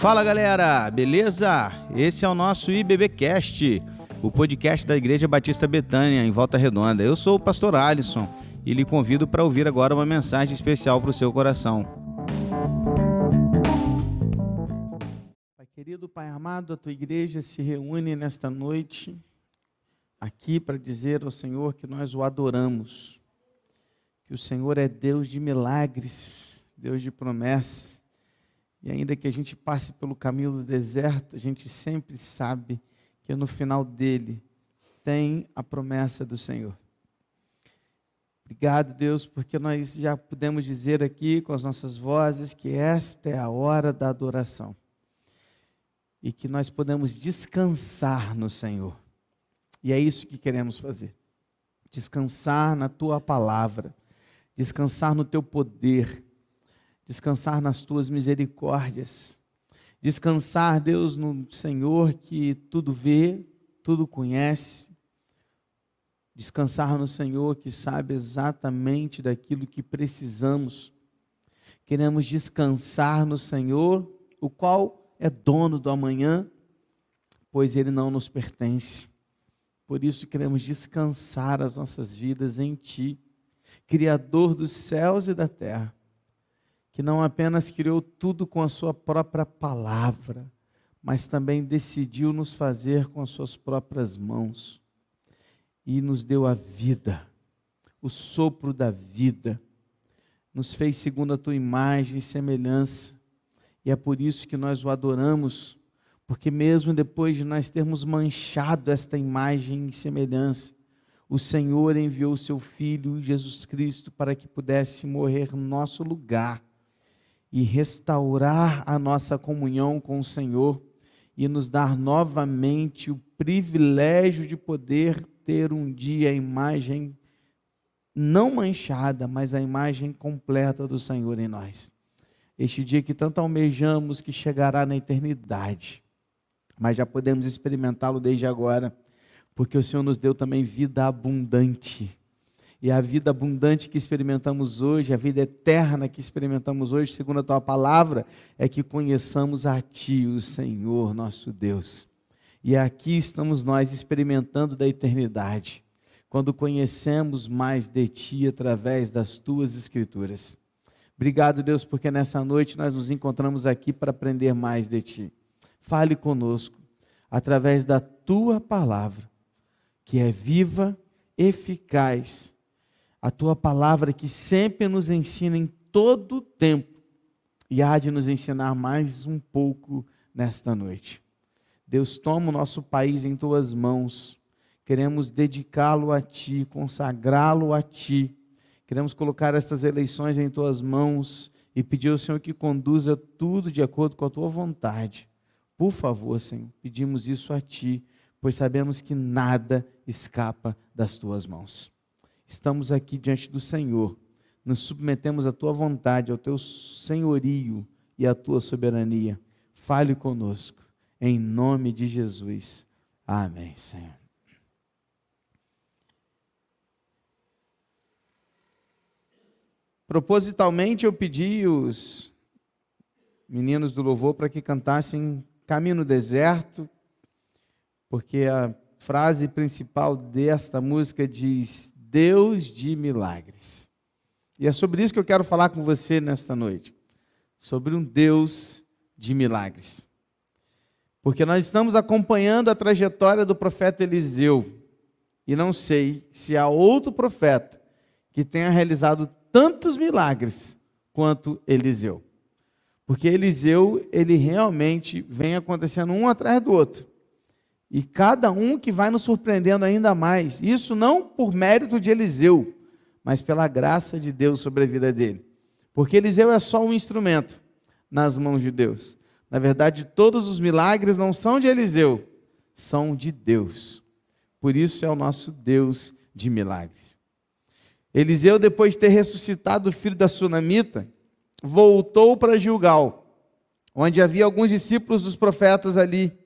Fala galera, beleza? Esse é o nosso IBBcast, o podcast da Igreja Batista Betânia, em Volta Redonda. Eu sou o pastor Alisson e lhe convido para ouvir agora uma mensagem especial para o seu coração. Pai querido, Pai amado, a tua igreja se reúne nesta noite aqui para dizer ao Senhor que nós o adoramos, que o Senhor é Deus de milagres, Deus de promessas e ainda que a gente passe pelo caminho do deserto, a gente sempre sabe que no final dele tem a promessa do Senhor. Obrigado, Deus, porque nós já podemos dizer aqui com as nossas vozes que esta é a hora da adoração e que nós podemos descansar no Senhor. E é isso que queremos fazer. Descansar na tua palavra, descansar no teu poder descansar nas tuas misericórdias, descansar, Deus, no Senhor que tudo vê, tudo conhece, descansar no Senhor que sabe exatamente daquilo que precisamos. Queremos descansar no Senhor, o qual é dono do amanhã, pois ele não nos pertence. Por isso queremos descansar as nossas vidas em Ti, Criador dos céus e da terra que não apenas criou tudo com a sua própria palavra, mas também decidiu nos fazer com as suas próprias mãos e nos deu a vida, o sopro da vida, nos fez segundo a tua imagem e semelhança, e é por isso que nós o adoramos, porque mesmo depois de nós termos manchado esta imagem e semelhança, o Senhor enviou o seu Filho Jesus Cristo para que pudesse morrer no nosso lugar e restaurar a nossa comunhão com o Senhor e nos dar novamente o privilégio de poder ter um dia a imagem não manchada, mas a imagem completa do Senhor em nós. Este dia que tanto almejamos que chegará na eternidade, mas já podemos experimentá-lo desde agora, porque o Senhor nos deu também vida abundante e a vida abundante que experimentamos hoje, a vida eterna que experimentamos hoje, segundo a tua palavra, é que conheçamos a ti, o Senhor nosso Deus. E aqui estamos nós experimentando da eternidade, quando conhecemos mais de ti através das tuas escrituras. Obrigado, Deus, porque nessa noite nós nos encontramos aqui para aprender mais de ti. Fale conosco através da tua palavra, que é viva, eficaz a tua palavra que sempre nos ensina em todo o tempo e há de nos ensinar mais um pouco nesta noite. Deus, toma o nosso país em tuas mãos. Queremos dedicá-lo a ti, consagrá-lo a ti. Queremos colocar estas eleições em tuas mãos e pedir ao Senhor que conduza tudo de acordo com a tua vontade. Por favor, Senhor, pedimos isso a ti, pois sabemos que nada escapa das tuas mãos estamos aqui diante do Senhor, nos submetemos à tua vontade, ao teu senhorio e à tua soberania. Fale conosco, em nome de Jesus. Amém, Senhor. Propositalmente eu pedi os meninos do louvor para que cantassem Caminho no Deserto, porque a frase principal desta música diz: Deus de milagres. E é sobre isso que eu quero falar com você nesta noite. Sobre um Deus de milagres. Porque nós estamos acompanhando a trajetória do profeta Eliseu. E não sei se há outro profeta que tenha realizado tantos milagres quanto Eliseu. Porque Eliseu, ele realmente vem acontecendo um atrás do outro. E cada um que vai nos surpreendendo ainda mais. Isso não por mérito de Eliseu, mas pela graça de Deus sobre a vida dele. Porque Eliseu é só um instrumento nas mãos de Deus. Na verdade, todos os milagres não são de Eliseu, são de Deus. Por isso é o nosso Deus de milagres. Eliseu, depois de ter ressuscitado o filho da sunamita, voltou para Gilgal, onde havia alguns discípulos dos profetas ali.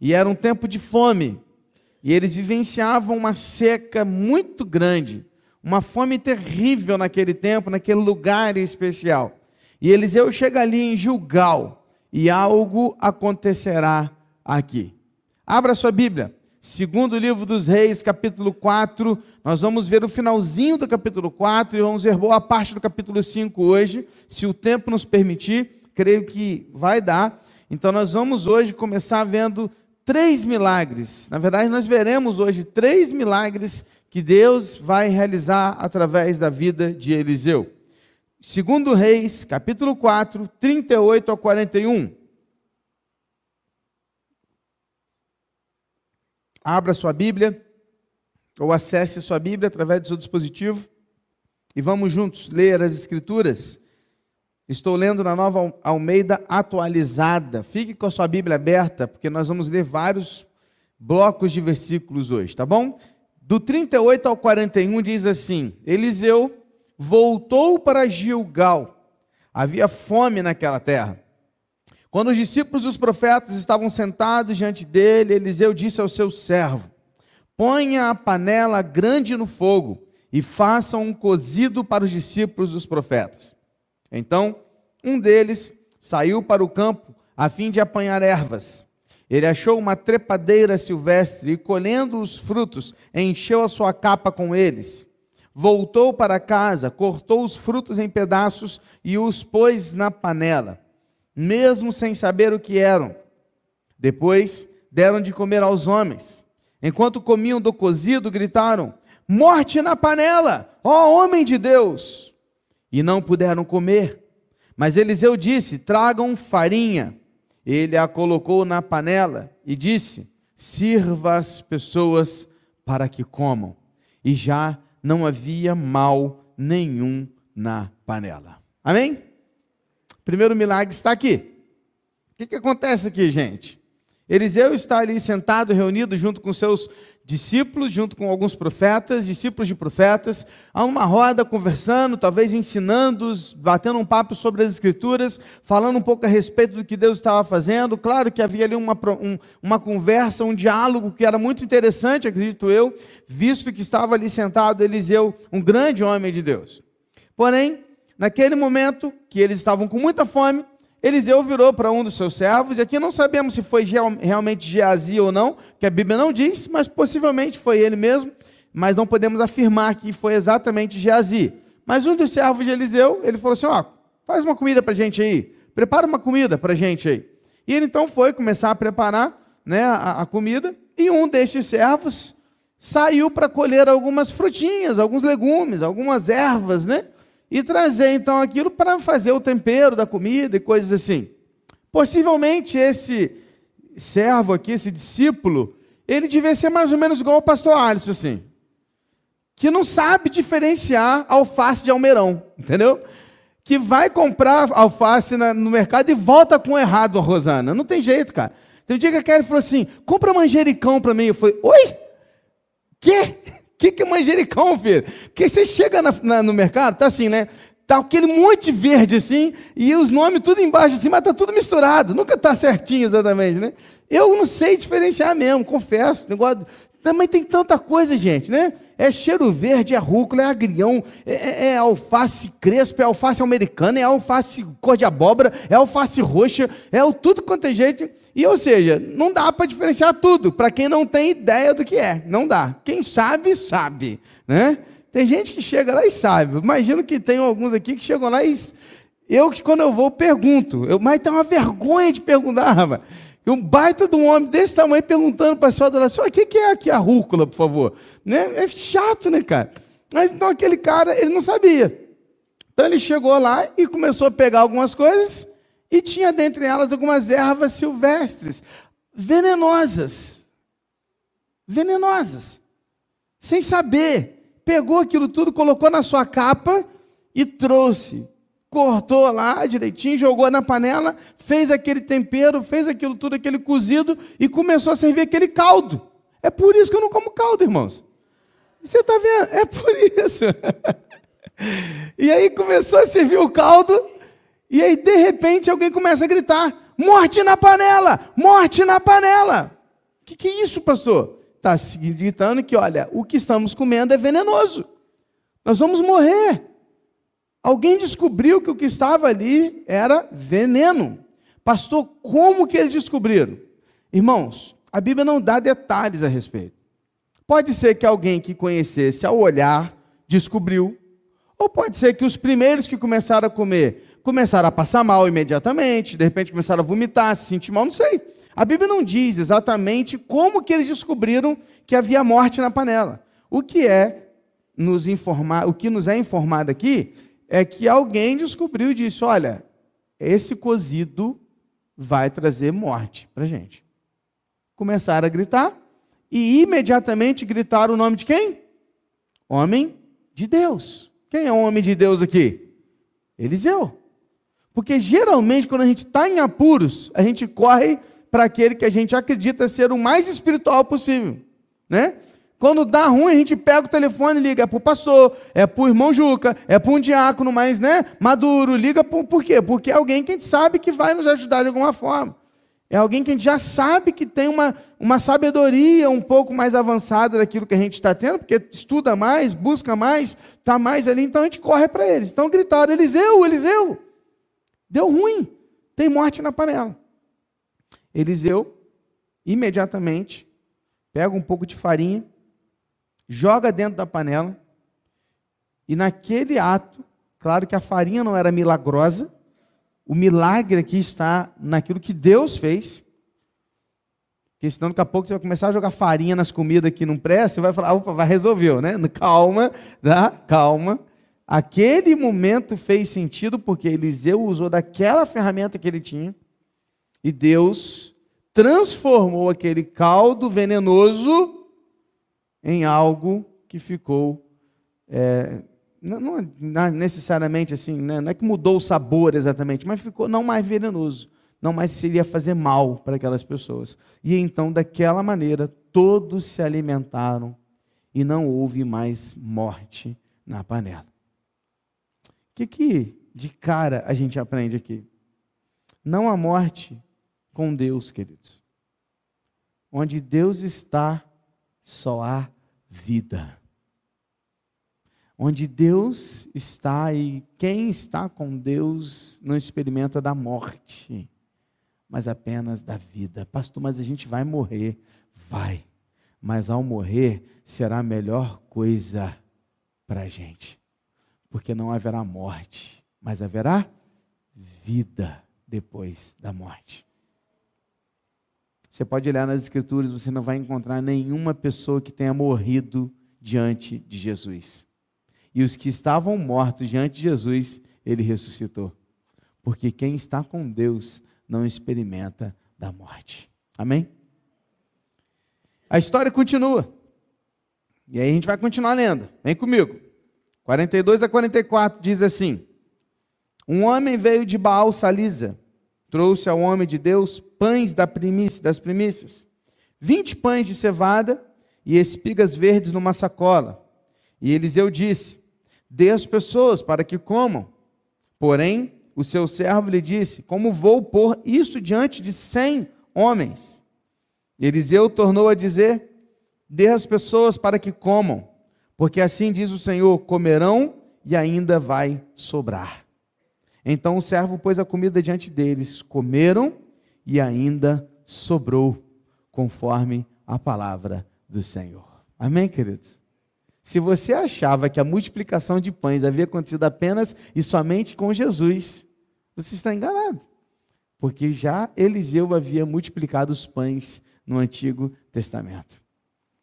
E era um tempo de fome. E eles vivenciavam uma seca muito grande, uma fome terrível naquele tempo, naquele lugar especial. E Eliseu chega ali em Gilgal, e algo acontecerá aqui. Abra sua Bíblia. Segundo livro dos Reis, capítulo 4, nós vamos ver o finalzinho do capítulo 4 e vamos ver boa parte do capítulo 5 hoje, se o tempo nos permitir, creio que vai dar. Então nós vamos hoje começar vendo três milagres. Na verdade, nós veremos hoje três milagres que Deus vai realizar através da vida de Eliseu. Segundo Reis, capítulo 4, 38 a 41. Abra sua Bíblia, ou acesse sua Bíblia através do seu dispositivo, e vamos juntos ler as Escrituras. Estou lendo na nova Almeida atualizada. Fique com a sua Bíblia aberta, porque nós vamos ler vários blocos de versículos hoje, tá bom? Do 38 ao 41 diz assim: Eliseu voltou para Gilgal. Havia fome naquela terra. Quando os discípulos dos profetas estavam sentados diante dele, Eliseu disse ao seu servo: Ponha a panela grande no fogo e faça um cozido para os discípulos dos profetas. Então, um deles saiu para o campo a fim de apanhar ervas. Ele achou uma trepadeira silvestre e, colhendo os frutos, encheu a sua capa com eles. Voltou para casa, cortou os frutos em pedaços e os pôs na panela mesmo sem saber o que eram. Depois deram de comer aos homens. Enquanto comiam do cozido, gritaram: Morte na panela, ó homem de Deus! E não puderam comer. Mas Eliseu disse: Tragam farinha. Ele a colocou na panela e disse: Sirva as pessoas para que comam. E já não havia mal nenhum na panela. Amém? primeiro milagre está aqui. O que, que acontece aqui, gente? Eliseu está ali sentado, reunido junto com seus discípulos, junto com alguns profetas, discípulos de profetas, a uma roda conversando, talvez ensinando-os, batendo um papo sobre as Escrituras, falando um pouco a respeito do que Deus estava fazendo. Claro que havia ali uma, um, uma conversa, um diálogo que era muito interessante, acredito eu, visto que estava ali sentado Eliseu, um grande homem de Deus. Porém, naquele momento que eles estavam com muita fome, Eliseu virou para um dos seus servos, e aqui não sabemos se foi realmente Geazi ou não, que a Bíblia não diz, mas possivelmente foi ele mesmo, mas não podemos afirmar que foi exatamente Geazi. Mas um dos servos de Eliseu, ele falou assim: ó, faz uma comida para a gente aí, prepara uma comida para a gente aí. E ele então foi começar a preparar né, a, a comida, e um destes servos saiu para colher algumas frutinhas, alguns legumes, algumas ervas, né? E trazer então aquilo para fazer o tempero da comida e coisas assim. Possivelmente esse servo aqui, esse discípulo, ele devia ser mais ou menos igual ao pastor Alisson, assim, que não sabe diferenciar alface de almeirão, entendeu? Que vai comprar alface no mercado e volta com errado a Rosana. Não tem jeito, cara. Tem um dia que a Kelly falou assim: compra manjericão para mim. Eu falei: oi? Quê? Que, que é manjericão, filho? Porque você chega na, na, no mercado, tá assim, né? Tá aquele monte verde assim, e os nomes tudo embaixo assim, mas tá tudo misturado. Nunca tá certinho exatamente, né? Eu não sei diferenciar mesmo, confesso. Negócio, também tem tanta coisa, gente, né? É cheiro verde, é rúcula, é agrião, é, é, é alface crespa, é alface americana, é alface cor de abóbora, é alface roxa, é o tudo quanto é jeito. E, ou seja, não dá para diferenciar tudo, para quem não tem ideia do que é. Não dá. Quem sabe, sabe. Né? Tem gente que chega lá e sabe. Imagino que tem alguns aqui que chegam lá e. Eu que quando eu vou pergunto, eu, mas tem uma vergonha de perguntar, rapaz. E um baita de um homem desse tamanho perguntando para a senhora da o que, que é aqui a rúcula, por favor? Né? É chato, né, cara? Mas então aquele cara, ele não sabia. Então ele chegou lá e começou a pegar algumas coisas e tinha dentre elas algumas ervas silvestres, venenosas. Venenosas. Sem saber. Pegou aquilo tudo, colocou na sua capa e trouxe cortou lá direitinho, jogou na panela, fez aquele tempero, fez aquilo tudo, aquele cozido e começou a servir aquele caldo. É por isso que eu não como caldo, irmãos. Você está vendo? É por isso. e aí começou a servir o caldo, e aí de repente alguém começa a gritar: morte na panela! Morte na panela! O que, que é isso, pastor? Está gritando que, olha, o que estamos comendo é venenoso. Nós vamos morrer. Alguém descobriu que o que estava ali era veneno. Pastor, como que eles descobriram? Irmãos, a Bíblia não dá detalhes a respeito. Pode ser que alguém que conhecesse ao olhar descobriu, ou pode ser que os primeiros que começaram a comer começaram a passar mal imediatamente, de repente começaram a vomitar, se sentir mal, não sei. A Bíblia não diz exatamente como que eles descobriram que havia morte na panela. O que é nos informar, o que nos é informado aqui é que alguém descobriu e disse: "Olha, esse cozido vai trazer morte para gente". Começaram a gritar e imediatamente gritaram o nome de quem? Homem de Deus. Quem é o homem de Deus aqui? Eliseu. Porque geralmente, quando a gente está em apuros, a gente corre para aquele que a gente acredita ser o mais espiritual possível. Né? Quando dá ruim, a gente pega o telefone e liga. É para o pastor, é para o irmão Juca, é para um diácono mais né, maduro. Liga por, por quê? Porque é alguém que a gente sabe que vai nos ajudar de alguma forma. É alguém que a gente já sabe que tem uma, uma sabedoria um pouco mais avançada daquilo que a gente está tendo, porque estuda mais, busca mais, está mais ali, então a gente corre para eles. Então gritaram: Eliseu, Eliseu, deu ruim, tem morte na panela. Eliseu, imediatamente, pega um pouco de farinha, joga dentro da panela, e naquele ato, claro que a farinha não era milagrosa, o milagre aqui está naquilo que Deus fez. Porque senão daqui a pouco você vai começar a jogar farinha nas comidas que não presta, você vai falar, opa, vai resolveu, né? Calma, tá? calma. Aquele momento fez sentido porque Eliseu usou daquela ferramenta que ele tinha e Deus transformou aquele caldo venenoso em algo que ficou é, não, não é necessariamente assim, né? não é que mudou o sabor exatamente, mas ficou não mais venenoso, não mais seria fazer mal para aquelas pessoas. E então, daquela maneira, todos se alimentaram e não houve mais morte na panela. O que, que de cara a gente aprende aqui? Não há morte com Deus, queridos. Onde Deus está, só há vida. Onde Deus está e quem está com Deus não experimenta da morte, mas apenas da vida. Pastor, mas a gente vai morrer. Vai. Mas ao morrer será a melhor coisa para a gente. Porque não haverá morte, mas haverá vida depois da morte. Você pode olhar nas Escrituras, você não vai encontrar nenhuma pessoa que tenha morrido diante de Jesus e os que estavam mortos diante de Jesus, ele ressuscitou. Porque quem está com Deus não experimenta da morte. Amém? A história continua. E aí a gente vai continuar lendo. Vem comigo. 42 a 44 diz assim: Um homem veio de Baal Salisa, trouxe ao homem de Deus pães da primícia, das primícias, vinte pães de cevada e espigas verdes numa sacola. E Eliseu disse: Dê às pessoas para que comam. Porém, o seu servo lhe disse: Como vou pôr isto diante de cem homens? Eliseu tornou a dizer: Dê às pessoas para que comam, porque assim diz o Senhor: comerão e ainda vai sobrar. Então o servo pôs a comida diante deles, comeram e ainda sobrou, conforme a palavra do Senhor. Amém, queridos? Se você achava que a multiplicação de pães havia acontecido apenas e somente com Jesus, você está enganado. Porque já Eliseu havia multiplicado os pães no Antigo Testamento.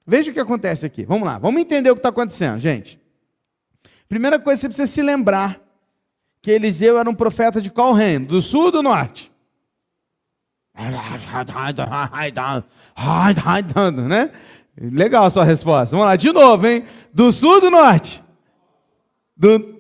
Veja o que acontece aqui. Vamos lá, vamos entender o que está acontecendo, gente. Primeira coisa, você precisa se lembrar que Eliseu era um profeta de qual reino? Do sul ou do norte? Né? Legal a sua resposta. Vamos lá, de novo, hein? Do sul ou do norte? Do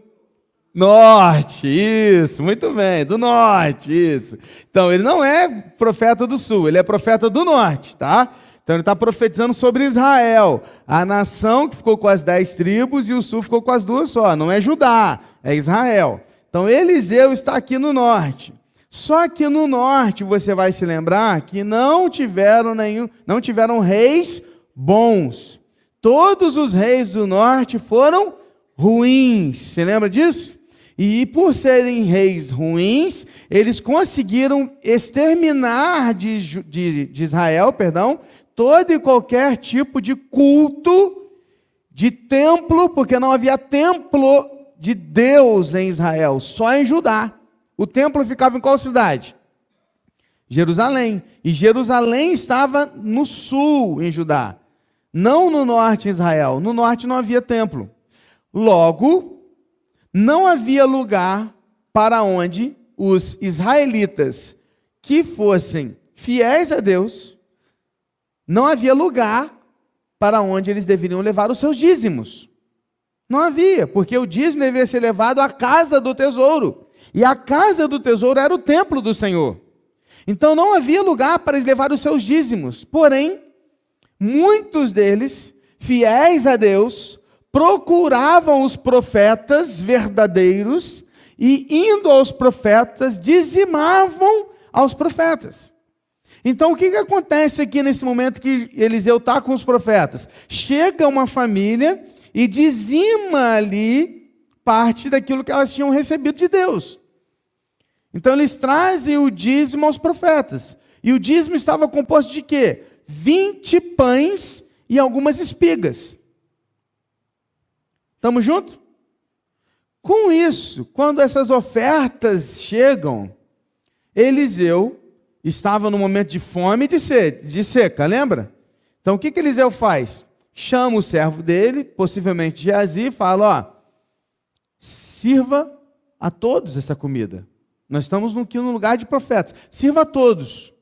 norte, isso, muito bem, do norte, isso. Então, ele não é profeta do sul, ele é profeta do norte, tá? Então, ele está profetizando sobre Israel, a nação que ficou com as dez tribos e o sul ficou com as duas só. Não é Judá, é Israel. Então, Eliseu está aqui no norte. Só que no norte você vai se lembrar que não tiveram nenhum, não tiveram reis bons. Todos os reis do norte foram ruins. Você lembra disso? E por serem reis ruins, eles conseguiram exterminar de, de, de Israel, perdão, todo e qualquer tipo de culto, de templo, porque não havia templo de Deus em Israel, só em Judá. O templo ficava em qual cidade? Jerusalém. E Jerusalém estava no sul, em Judá. Não no norte, em Israel. No norte não havia templo. Logo, não havia lugar para onde os israelitas que fossem fiéis a Deus, não havia lugar para onde eles deveriam levar os seus dízimos. Não havia, porque o dízimo deveria ser levado à casa do tesouro. E a casa do tesouro era o templo do Senhor. Então não havia lugar para eles levar os seus dízimos. Porém, muitos deles, fiéis a Deus, procuravam os profetas verdadeiros e, indo aos profetas, dizimavam aos profetas. Então, o que, que acontece aqui nesse momento que Eliseu está com os profetas? Chega uma família e dizima ali parte daquilo que elas tinham recebido de Deus. Então, eles trazem o dízimo aos profetas. E o dízimo estava composto de quê? 20 pães e algumas espigas. Estamos juntos? Com isso, quando essas ofertas chegam, Eliseu estava no momento de fome e de, sede, de seca, lembra? Então o que, que Eliseu faz? Chama o servo dele, possivelmente Geazi, e fala: ó, sirva a todos essa comida. Nós estamos aqui no lugar de profetas, sirva a todos.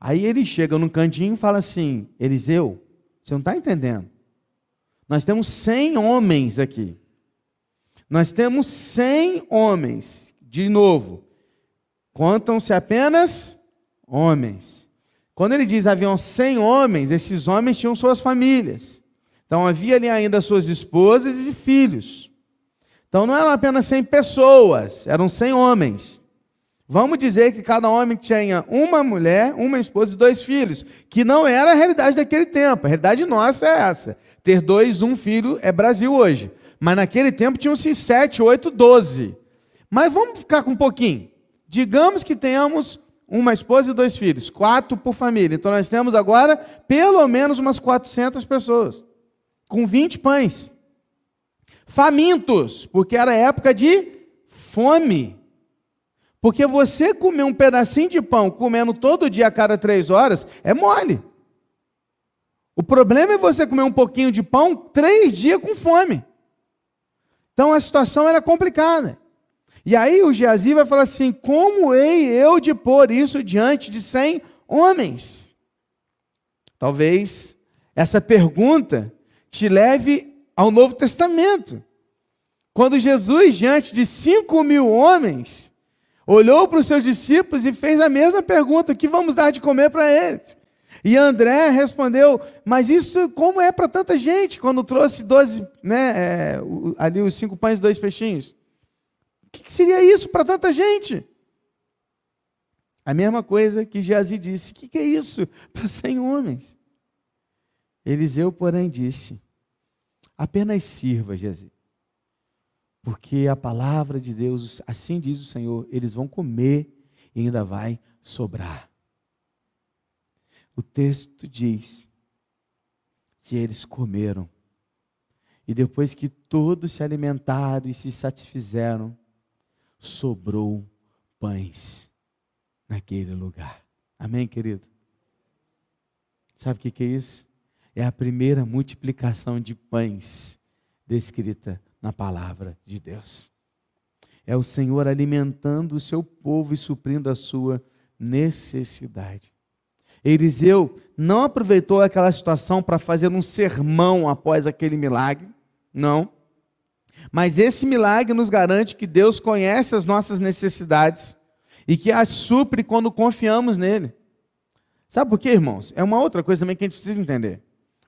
Aí ele chega num cantinho e fala assim: Eliseu, você não está entendendo. Nós temos 100 homens aqui. Nós temos 100 homens. De novo, contam-se apenas homens. Quando ele diz haviam 100 homens, esses homens tinham suas famílias. Então havia ali ainda suas esposas e filhos. Então não eram apenas 100 pessoas, eram 100 homens. Vamos dizer que cada homem tinha uma mulher, uma esposa e dois filhos, que não era a realidade daquele tempo. A realidade nossa é essa. Ter dois, um filho é Brasil hoje. Mas naquele tempo tinham-se sete, oito, doze. Mas vamos ficar com um pouquinho. Digamos que tenhamos uma esposa e dois filhos, quatro por família. Então nós temos agora pelo menos umas 400 pessoas, com 20 pães. Famintos, porque era época de fome. Porque você comer um pedacinho de pão comendo todo dia a cada três horas é mole. O problema é você comer um pouquinho de pão três dias com fome. Então a situação era complicada. E aí o Geazi vai falar assim: como hei eu de pôr isso diante de cem homens? Talvez essa pergunta te leve ao Novo Testamento. Quando Jesus, diante de cinco mil homens, olhou para os seus discípulos e fez a mesma pergunta: o que vamos dar de comer para eles? E André respondeu: Mas isso como é para tanta gente? Quando trouxe doze, né, é, ali os cinco pães e dois peixinhos. O que, que seria isso para tanta gente? A mesma coisa que Geazi disse: O que, que é isso para cem homens? Eliseu, porém, disse: Apenas sirva, Geazi. Porque a palavra de Deus, assim diz o Senhor, eles vão comer e ainda vai sobrar. O texto diz que eles comeram. E depois que todos se alimentaram e se satisfizeram, sobrou pães naquele lugar. Amém, querido? Sabe o que é isso? É a primeira multiplicação de pães descrita na palavra de Deus. É o Senhor alimentando o seu povo e suprindo a sua necessidade. Eliseu não aproveitou aquela situação para fazer um sermão após aquele milagre, não. Mas esse milagre nos garante que Deus conhece as nossas necessidades e que as supre quando confiamos nele. Sabe por quê, irmãos? É uma outra coisa também que a gente precisa entender.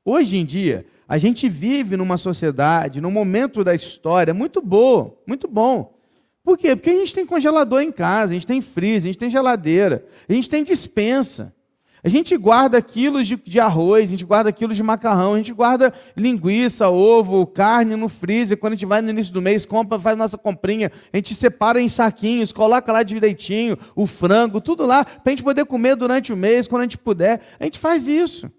Hoje em dia, a gente vive numa sociedade, num momento da história muito boa, muito bom. Por quê? Porque a gente tem congelador em casa, a gente tem freezer, a gente tem geladeira, a gente tem dispensa. A gente guarda quilos de, de, arroz, a gente guarda quilos de macarrão, a gente guarda linguiça, ovo, carne no freezer. Quando a gente vai no início do mês, compra, faz nossa comprinha, a gente separa em saquinhos, coloca lá direitinho o frango, tudo lá, para a gente poder comer durante o mês, quando a gente puder. A gente faz isso.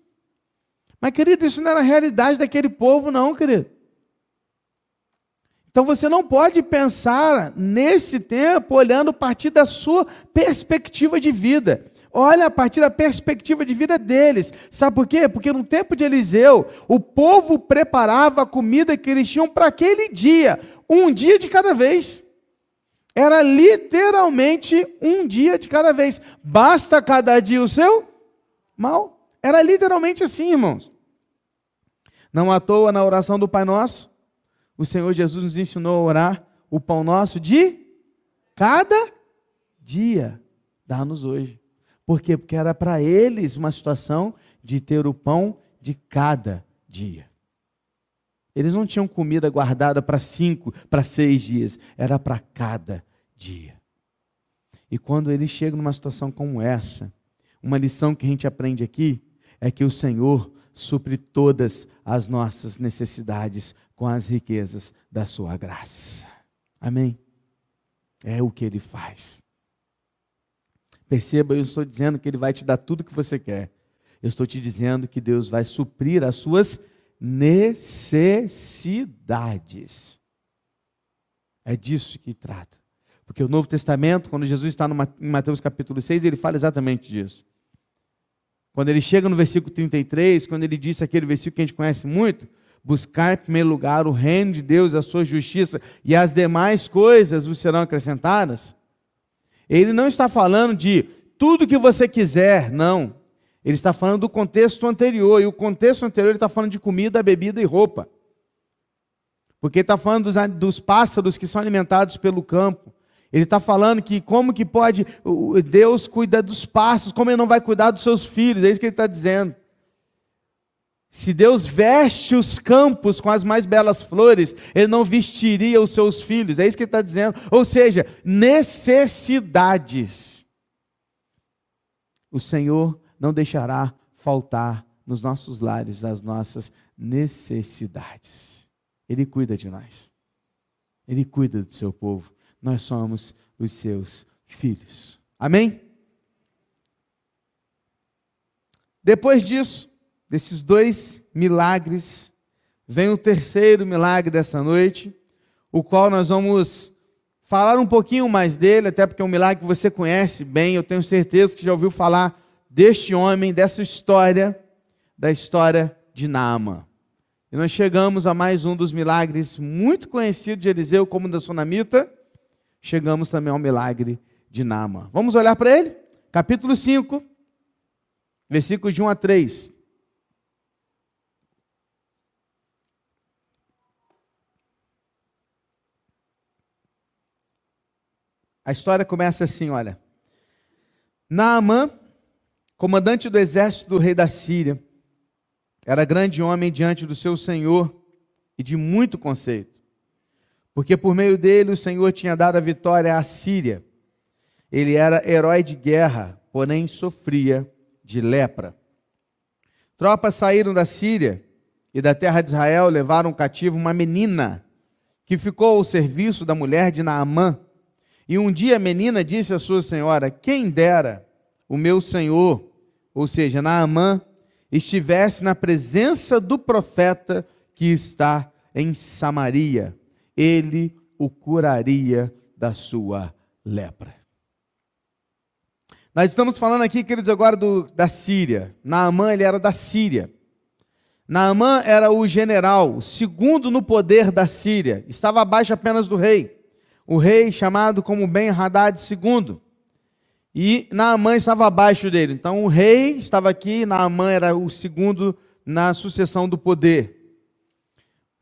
Mas, querido, isso não era a realidade daquele povo, não, querido. Então você não pode pensar nesse tempo olhando a partir da sua perspectiva de vida olha a partir da perspectiva de vida deles. Sabe por quê? Porque no tempo de Eliseu, o povo preparava a comida que eles tinham para aquele dia, um dia de cada vez. Era literalmente um dia de cada vez. Basta cada dia o seu mal. Era literalmente assim, irmãos. Não à toa na oração do Pai Nosso, o Senhor Jesus nos ensinou a orar o pão nosso de cada dia. Dá-nos hoje. Por quê? Porque era para eles uma situação de ter o pão de cada dia. Eles não tinham comida guardada para cinco, para seis dias, era para cada dia. E quando eles chegam numa situação como essa, uma lição que a gente aprende aqui é que o Senhor supre todas as nossas necessidades com as riquezas da sua graça. Amém? É o que ele faz. Perceba, eu estou dizendo que Ele vai te dar tudo que você quer. Eu estou te dizendo que Deus vai suprir as suas necessidades. É disso que trata. Porque o Novo Testamento, quando Jesus está em Mateus capítulo 6, ele fala exatamente disso. Quando ele chega no versículo 33, quando ele disse aquele versículo que a gente conhece muito, buscar em primeiro lugar o reino de Deus, a sua justiça, e as demais coisas vos serão acrescentadas. Ele não está falando de tudo que você quiser, não. Ele está falando do contexto anterior, e o contexto anterior ele está falando de comida, bebida e roupa. Porque ele está falando dos, dos pássaros que são alimentados pelo campo. Ele está falando que como que pode, Deus cuida dos pássaros, como ele não vai cuidar dos seus filhos, é isso que ele está dizendo. Se Deus veste os campos com as mais belas flores, Ele não vestiria os seus filhos. É isso que Ele está dizendo. Ou seja, necessidades. O Senhor não deixará faltar nos nossos lares as nossas necessidades. Ele cuida de nós. Ele cuida do seu povo. Nós somos os seus filhos. Amém? Depois disso, desses dois milagres, vem o terceiro milagre dessa noite, o qual nós vamos falar um pouquinho mais dele, até porque é um milagre que você conhece bem, eu tenho certeza que já ouviu falar deste homem, dessa história, da história de Naama. E nós chegamos a mais um dos milagres muito conhecidos de Eliseu, como da Sunamita, chegamos também ao milagre de Naama. Vamos olhar para ele? Capítulo 5, versículos de 1 a 3. A história começa assim, olha. Naamã, comandante do exército do rei da Síria, era grande homem diante do seu senhor e de muito conceito, porque por meio dele o Senhor tinha dado a vitória à Síria. Ele era herói de guerra, porém sofria de lepra. Tropas saíram da Síria e da terra de Israel levaram cativo uma menina que ficou ao serviço da mulher de Naamã e um dia a menina disse à sua senhora: Quem dera o meu senhor, ou seja, Naamã, estivesse na presença do profeta que está em Samaria, ele o curaria da sua lepra. Nós estamos falando aqui, queridos, agora do, da Síria. Naamã, ele era da Síria. Naamã era o general, segundo no poder da Síria, estava abaixo apenas do rei o rei chamado como Ben Haddad II. E Naamã estava abaixo dele. Então o rei estava aqui, Naamã era o segundo na sucessão do poder.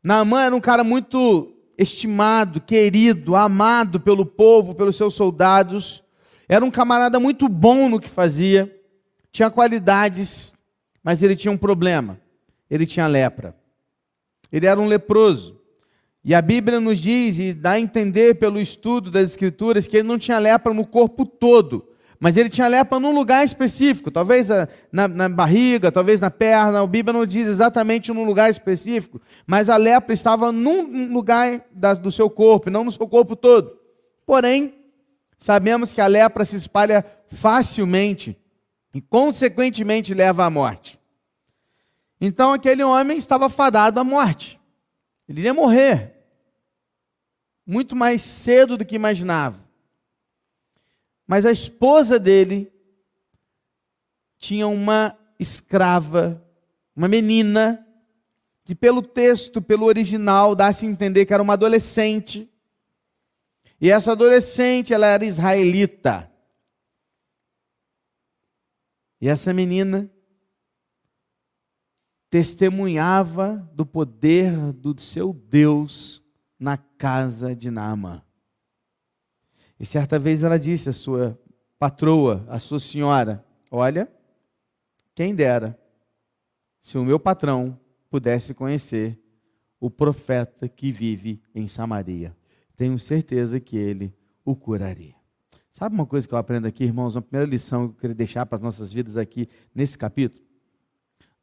Naamã era um cara muito estimado, querido, amado pelo povo, pelos seus soldados. Era um camarada muito bom no que fazia, tinha qualidades, mas ele tinha um problema. Ele tinha lepra. Ele era um leproso. E a Bíblia nos diz e dá a entender pelo estudo das Escrituras que ele não tinha lepra no corpo todo, mas ele tinha lepra num lugar específico, talvez na, na, barriga, talvez na perna, a Bíblia não diz exatamente num lugar específico, mas a lepra estava num lugar da, do seu corpo, não no seu corpo todo. Porém, sabemos que a lepra se espalha facilmente e, consequentemente, leva à morte. Então, aquele homem estava fadado à morte, ele iria morrer, muito mais cedo do que imaginava. Mas a esposa dele tinha uma escrava, uma menina, que pelo texto, pelo original, dá-se a entender que era uma adolescente. E essa adolescente, ela era israelita. E essa menina testemunhava do poder do seu Deus na casa de Naamã. E certa vez ela disse à sua patroa, à sua senhora: Olha, quem dera se o meu patrão pudesse conhecer o profeta que vive em Samaria. Tenho certeza que ele o curaria. Sabe uma coisa que eu aprendo aqui, irmãos? Uma primeira lição que eu queria deixar para as nossas vidas aqui nesse capítulo?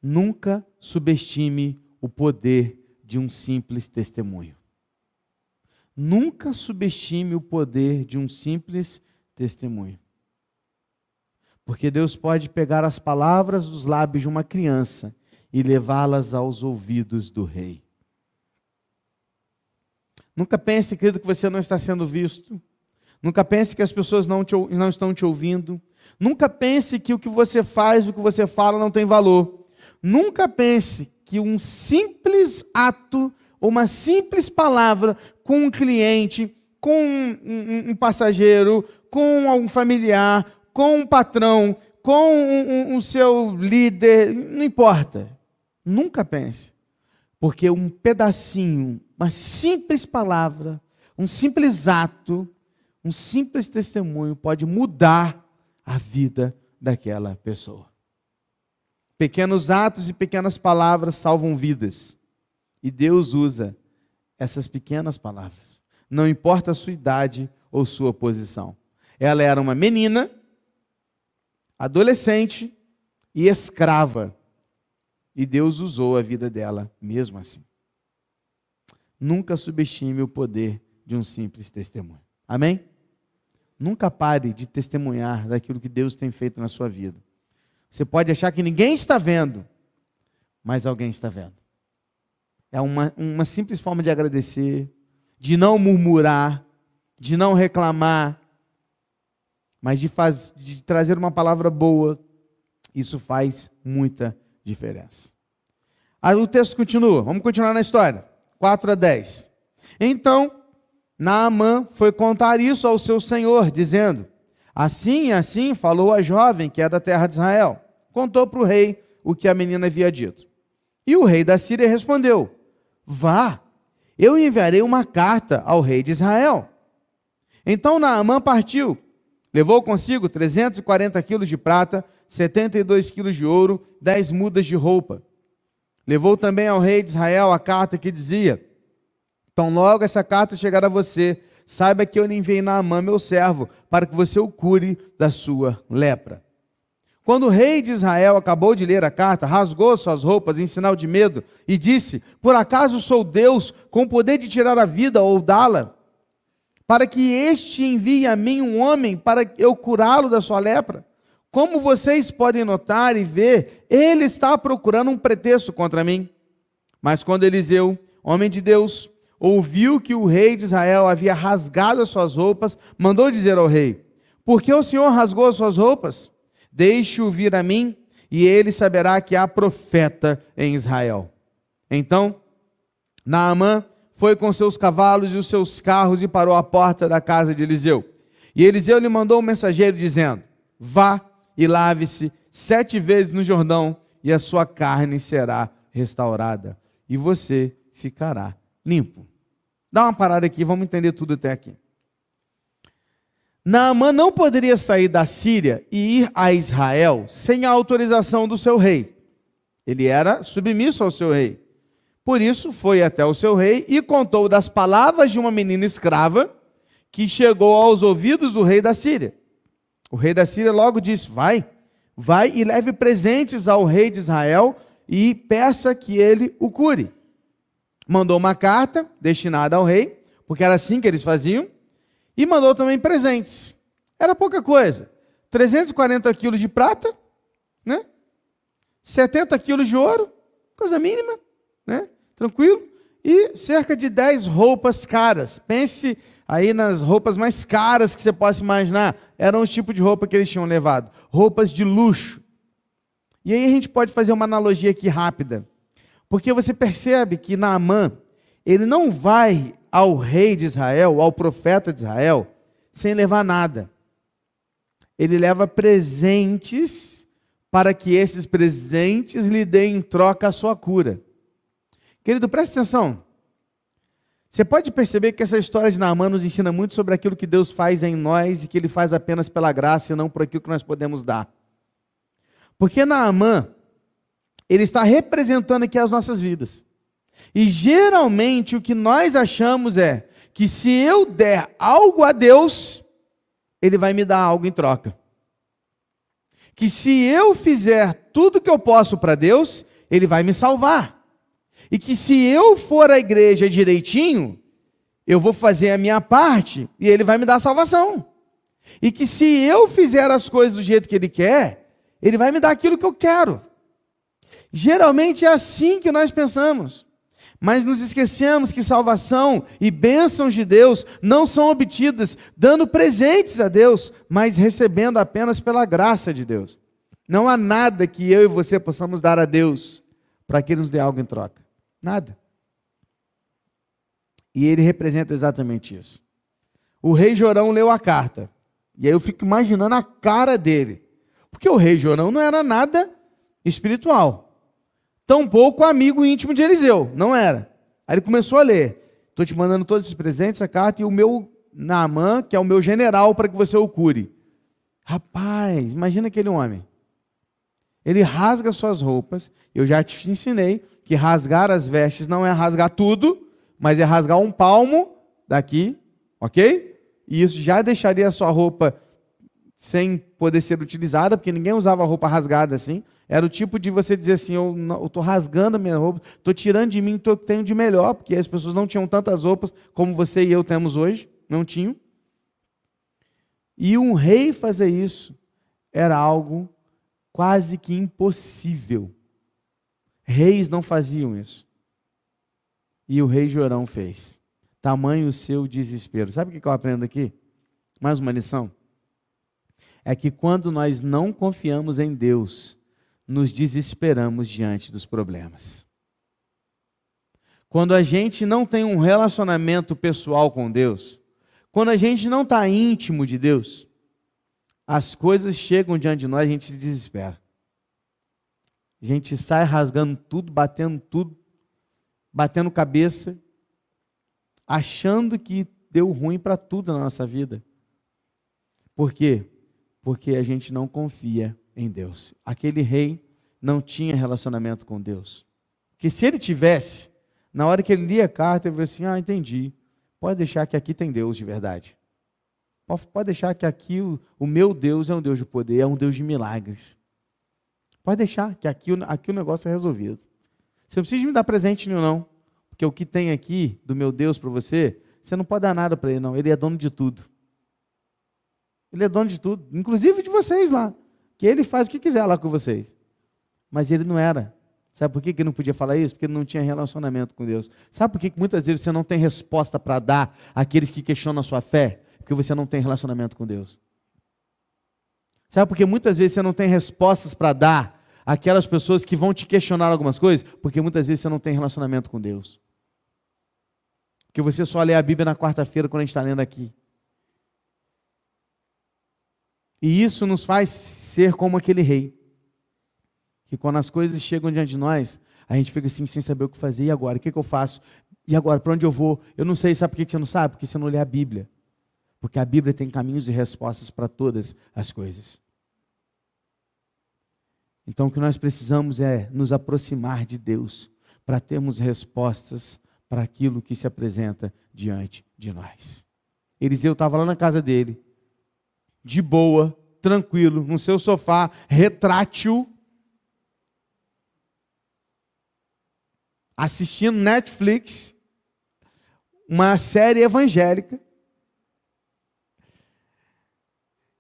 Nunca subestime o poder de um simples testemunho. Nunca subestime o poder de um simples testemunho. Porque Deus pode pegar as palavras dos lábios de uma criança e levá-las aos ouvidos do rei. Nunca pense, querido, que você não está sendo visto. Nunca pense que as pessoas não, te, não estão te ouvindo. Nunca pense que o que você faz, o que você fala não tem valor. Nunca pense que um simples ato uma simples palavra com um cliente, com um, um, um passageiro, com um familiar, com um patrão, com um, um seu líder, não importa. Nunca pense. Porque um pedacinho, uma simples palavra, um simples ato, um simples testemunho pode mudar a vida daquela pessoa. Pequenos atos e pequenas palavras salvam vidas. E Deus usa essas pequenas palavras. Não importa a sua idade ou sua posição. Ela era uma menina, adolescente e escrava. E Deus usou a vida dela mesmo assim. Nunca subestime o poder de um simples testemunho. Amém? Nunca pare de testemunhar daquilo que Deus tem feito na sua vida. Você pode achar que ninguém está vendo, mas alguém está vendo. É uma, uma simples forma de agradecer, de não murmurar, de não reclamar, mas de, faz, de trazer uma palavra boa. Isso faz muita diferença. Aí o texto continua, vamos continuar na história. 4 a 10. Então, Naamã foi contar isso ao seu senhor, dizendo: Assim assim falou a jovem que é da terra de Israel. Contou para o rei o que a menina havia dito. E o rei da Síria respondeu: Vá, eu enviarei uma carta ao rei de Israel. Então Naamã partiu, levou consigo 340 quilos de prata, 72 quilos de ouro, 10 mudas de roupa. Levou também ao rei de Israel a carta que dizia: Tão logo essa carta chegar a você, saiba que eu lhe enviei Naamã, meu servo, para que você o cure da sua lepra. Quando o rei de Israel acabou de ler a carta, rasgou suas roupas em sinal de medo e disse: Por acaso sou Deus com o poder de tirar a vida ou dá-la? Para que este envie a mim um homem para eu curá-lo da sua lepra? Como vocês podem notar e ver, ele está procurando um pretexto contra mim. Mas quando Eliseu, homem de Deus, ouviu que o rei de Israel havia rasgado as suas roupas, mandou dizer ao rei: Por que o Senhor rasgou as suas roupas? Deixe-o vir a mim, e ele saberá que há profeta em Israel. Então, Naamã foi com seus cavalos e os seus carros e parou à porta da casa de Eliseu. E Eliseu lhe mandou um mensageiro dizendo: Vá e lave-se sete vezes no Jordão, e a sua carne será restaurada, e você ficará limpo. Dá uma parada aqui, vamos entender tudo até aqui. Naamã não poderia sair da Síria e ir a Israel sem a autorização do seu rei. Ele era submisso ao seu rei. Por isso, foi até o seu rei e contou das palavras de uma menina escrava que chegou aos ouvidos do rei da Síria. O rei da Síria logo disse: Vai, vai e leve presentes ao rei de Israel e peça que ele o cure. Mandou uma carta destinada ao rei, porque era assim que eles faziam, e mandou também presentes. Era pouca coisa. 340 quilos de prata, né? 70 quilos de ouro, coisa mínima, né? Tranquilo. E cerca de 10 roupas caras. Pense aí nas roupas mais caras que você possa imaginar. Eram os tipos de roupa que eles tinham levado. Roupas de luxo. E aí a gente pode fazer uma analogia aqui rápida. Porque você percebe que Naamã, ele não vai ao rei de Israel, ao profeta de Israel, sem levar nada. Ele leva presentes para que esses presentes lhe deem em troca a sua cura. Querido, preste atenção. Você pode perceber que essa história de Naamã nos ensina muito sobre aquilo que Deus faz em nós e que Ele faz apenas pela graça e não por aquilo que nós podemos dar. Porque Naamã, ele está representando aqui as nossas vidas. E geralmente o que nós achamos é que se eu der algo a Deus, Ele vai me dar algo em troca. Que se eu fizer tudo que eu posso para Deus, Ele vai me salvar. E que se eu for à igreja direitinho, eu vou fazer a minha parte e Ele vai me dar salvação. E que se eu fizer as coisas do jeito que Ele quer, ele vai me dar aquilo que eu quero. Geralmente é assim que nós pensamos. Mas nos esquecemos que salvação e bênçãos de Deus não são obtidas dando presentes a Deus, mas recebendo apenas pela graça de Deus. Não há nada que eu e você possamos dar a Deus para que Ele nos dê algo em troca. Nada. E ele representa exatamente isso. O rei Jorão leu a carta. E aí eu fico imaginando a cara dele. Porque o rei Jorão não era nada espiritual. Tampouco amigo íntimo de Eliseu, não era. Aí ele começou a ler: Estou te mandando todos esses presentes, a carta, e o meu Naamã, que é o meu general, para que você o cure. Rapaz, imagina aquele homem. Ele rasga suas roupas. Eu já te ensinei que rasgar as vestes não é rasgar tudo, mas é rasgar um palmo daqui, ok? E isso já deixaria a sua roupa sem poder ser utilizada, porque ninguém usava roupa rasgada assim. Era o tipo de você dizer assim: eu estou rasgando a minha roupa, estou tirando de mim o que eu tenho de melhor, porque as pessoas não tinham tantas roupas como você e eu temos hoje, não tinham. E um rei fazer isso era algo quase que impossível. Reis não faziam isso. E o rei Jorão fez. Tamanho o seu desespero. Sabe o que eu aprendo aqui? Mais uma lição é que quando nós não confiamos em Deus, nos desesperamos diante dos problemas. Quando a gente não tem um relacionamento pessoal com Deus, quando a gente não está íntimo de Deus, as coisas chegam diante de nós e a gente se desespera. A gente sai rasgando tudo, batendo tudo, batendo cabeça, achando que deu ruim para tudo na nossa vida. Por quê? porque a gente não confia em Deus. Aquele rei não tinha relacionamento com Deus. Que se ele tivesse, na hora que ele lia a carta, ele falou assim: Ah, entendi. Pode deixar que aqui tem Deus de verdade. Pode deixar que aqui o, o meu Deus é um Deus de poder, é um Deus de milagres. Pode deixar que aqui, aqui o negócio é resolvido. Você não precisa me dar presente nenhum, não. Porque o que tem aqui do meu Deus para você, você não pode dar nada para ele, não. Ele é dono de tudo. Ele é dono de tudo, inclusive de vocês lá. Que ele faz o que quiser lá com vocês. Mas ele não era. Sabe por que ele não podia falar isso? Porque ele não tinha relacionamento com Deus. Sabe por que muitas vezes você não tem resposta para dar àqueles que questionam a sua fé? Porque você não tem relacionamento com Deus. Sabe por que muitas vezes você não tem respostas para dar àquelas pessoas que vão te questionar algumas coisas? Porque muitas vezes você não tem relacionamento com Deus. Porque você só lê a Bíblia na quarta-feira quando a gente está lendo aqui. E isso nos faz ser como aquele rei. Que quando as coisas chegam diante de nós, a gente fica assim sem saber o que fazer. E agora? O que, que eu faço? E agora? Para onde eu vou? Eu não sei. Sabe por que você não sabe? Porque você não lê a Bíblia. Porque a Bíblia tem caminhos e respostas para todas as coisas. Então o que nós precisamos é nos aproximar de Deus para termos respostas para aquilo que se apresenta diante de nós. Eliseu estava lá na casa dele de boa, tranquilo, no seu sofá, retrátil, assistindo Netflix, uma série evangélica.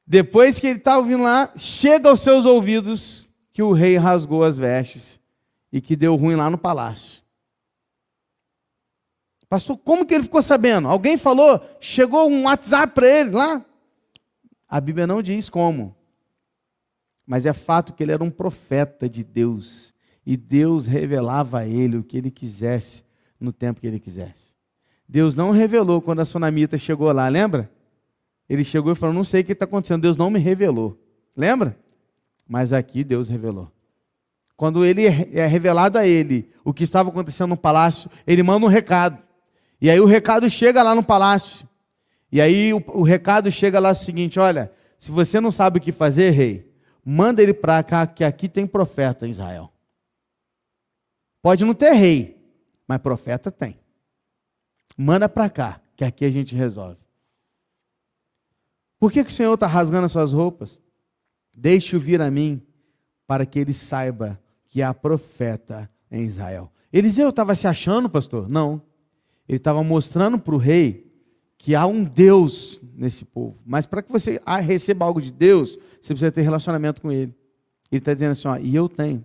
Depois que ele está ouvindo lá, chega aos seus ouvidos que o rei rasgou as vestes e que deu ruim lá no palácio. Pastor, como que ele ficou sabendo? Alguém falou? Chegou um WhatsApp para ele lá? A Bíblia não diz como. Mas é fato que ele era um profeta de Deus. E Deus revelava a ele o que ele quisesse no tempo que ele quisesse. Deus não revelou quando a sunamita chegou lá, lembra? Ele chegou e falou: Não sei o que está acontecendo. Deus não me revelou. Lembra? Mas aqui Deus revelou. Quando ele é revelado a ele o que estava acontecendo no palácio, ele manda um recado. E aí o recado chega lá no palácio. E aí o, o recado chega lá o seguinte: olha, se você não sabe o que fazer, rei, manda ele para cá, que aqui tem profeta em Israel. Pode não ter rei, mas profeta tem. Manda para cá, que aqui a gente resolve. Por que, que o Senhor está rasgando as suas roupas? Deixe-o vir a mim, para que ele saiba que há profeta em Israel. Eliseu estava se achando, pastor? Não. Ele estava mostrando para o rei que há um Deus nesse povo. Mas para que você receba algo de Deus, você precisa ter relacionamento com Ele. Ele está dizendo assim: ó, e eu tenho.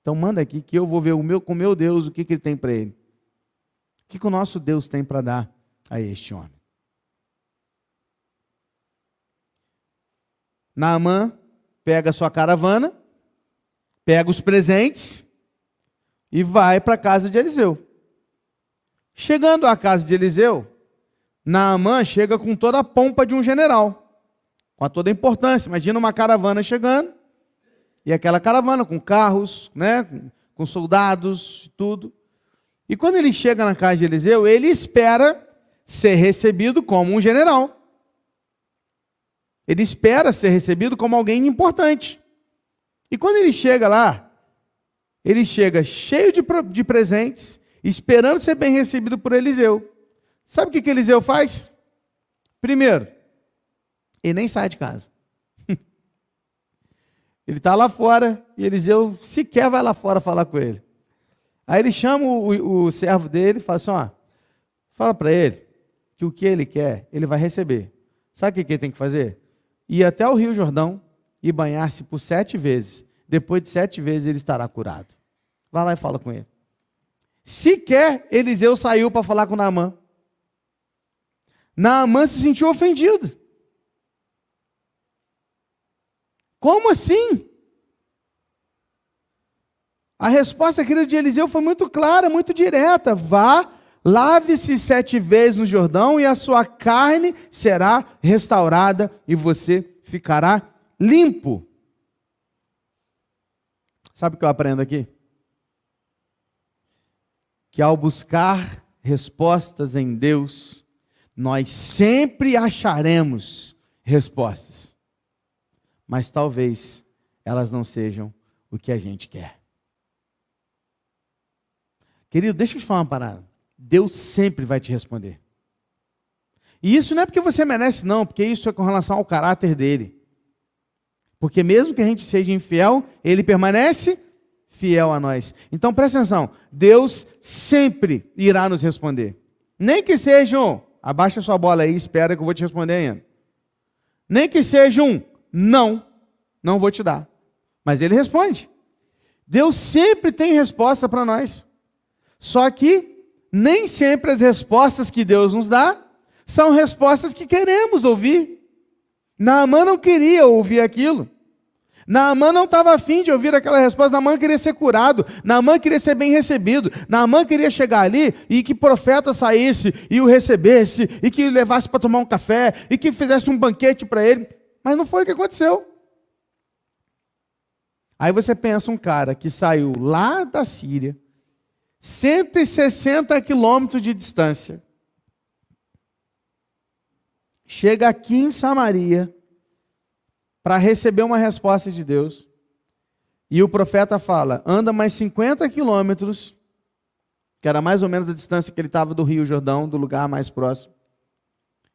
Então manda aqui que eu vou ver o meu, com o meu Deus o que, que ele tem para ele. O que, que o nosso Deus tem para dar a este homem? Naamã pega a sua caravana, pega os presentes e vai para a casa de Eliseu. Chegando à casa de Eliseu, Naamã chega com toda a pompa de um general, com toda a importância. Imagina uma caravana chegando, e aquela caravana com carros, né, com soldados, tudo. E quando ele chega na casa de Eliseu, ele espera ser recebido como um general. Ele espera ser recebido como alguém importante. E quando ele chega lá, ele chega cheio de, de presentes, esperando ser bem recebido por Eliseu. Sabe o que, que Eliseu faz? Primeiro, ele nem sai de casa. ele está lá fora e Eliseu sequer vai lá fora falar com ele. Aí ele chama o, o servo dele e fala assim: ó, fala para ele que o que ele quer, ele vai receber. Sabe o que, que ele tem que fazer? Ir até o Rio Jordão e banhar-se por sete vezes. Depois de sete vezes ele estará curado. Vai lá e fala com ele. Sequer Eliseu saiu para falar com Naamã. Naamã se sentiu ofendido. Como assim? A resposta, querido, de Eliseu foi muito clara, muito direta. Vá, lave-se sete vezes no Jordão e a sua carne será restaurada e você ficará limpo. Sabe o que eu aprendo aqui? que ao buscar respostas em Deus, nós sempre acharemos respostas. Mas talvez elas não sejam o que a gente quer. Querido, deixa eu te falar uma parada. Deus sempre vai te responder. E isso não é porque você merece, não, porque isso é com relação ao caráter dele. Porque mesmo que a gente seja infiel, ele permanece fiel a nós. Então presta atenção, Deus sempre irá nos responder. Nem que seja um, abaixa sua bola aí, espera que eu vou te responder ainda. Nem que seja um, não, não vou te dar. Mas ele responde. Deus sempre tem resposta para nós. Só que nem sempre as respostas que Deus nos dá são respostas que queremos ouvir. Naamã não queria ouvir aquilo. Naamã não estava afim de ouvir aquela resposta. Naamã queria ser curado. Naamã queria ser bem recebido. Naamã queria chegar ali e que profeta saísse e o recebesse, e que o levasse para tomar um café, e que fizesse um banquete para ele. Mas não foi o que aconteceu. Aí você pensa um cara que saiu lá da Síria, 160 quilômetros de distância, chega aqui em Samaria, para receber uma resposta de Deus. E o profeta fala: anda mais 50 quilômetros, que era mais ou menos a distância que ele estava do Rio Jordão, do lugar mais próximo,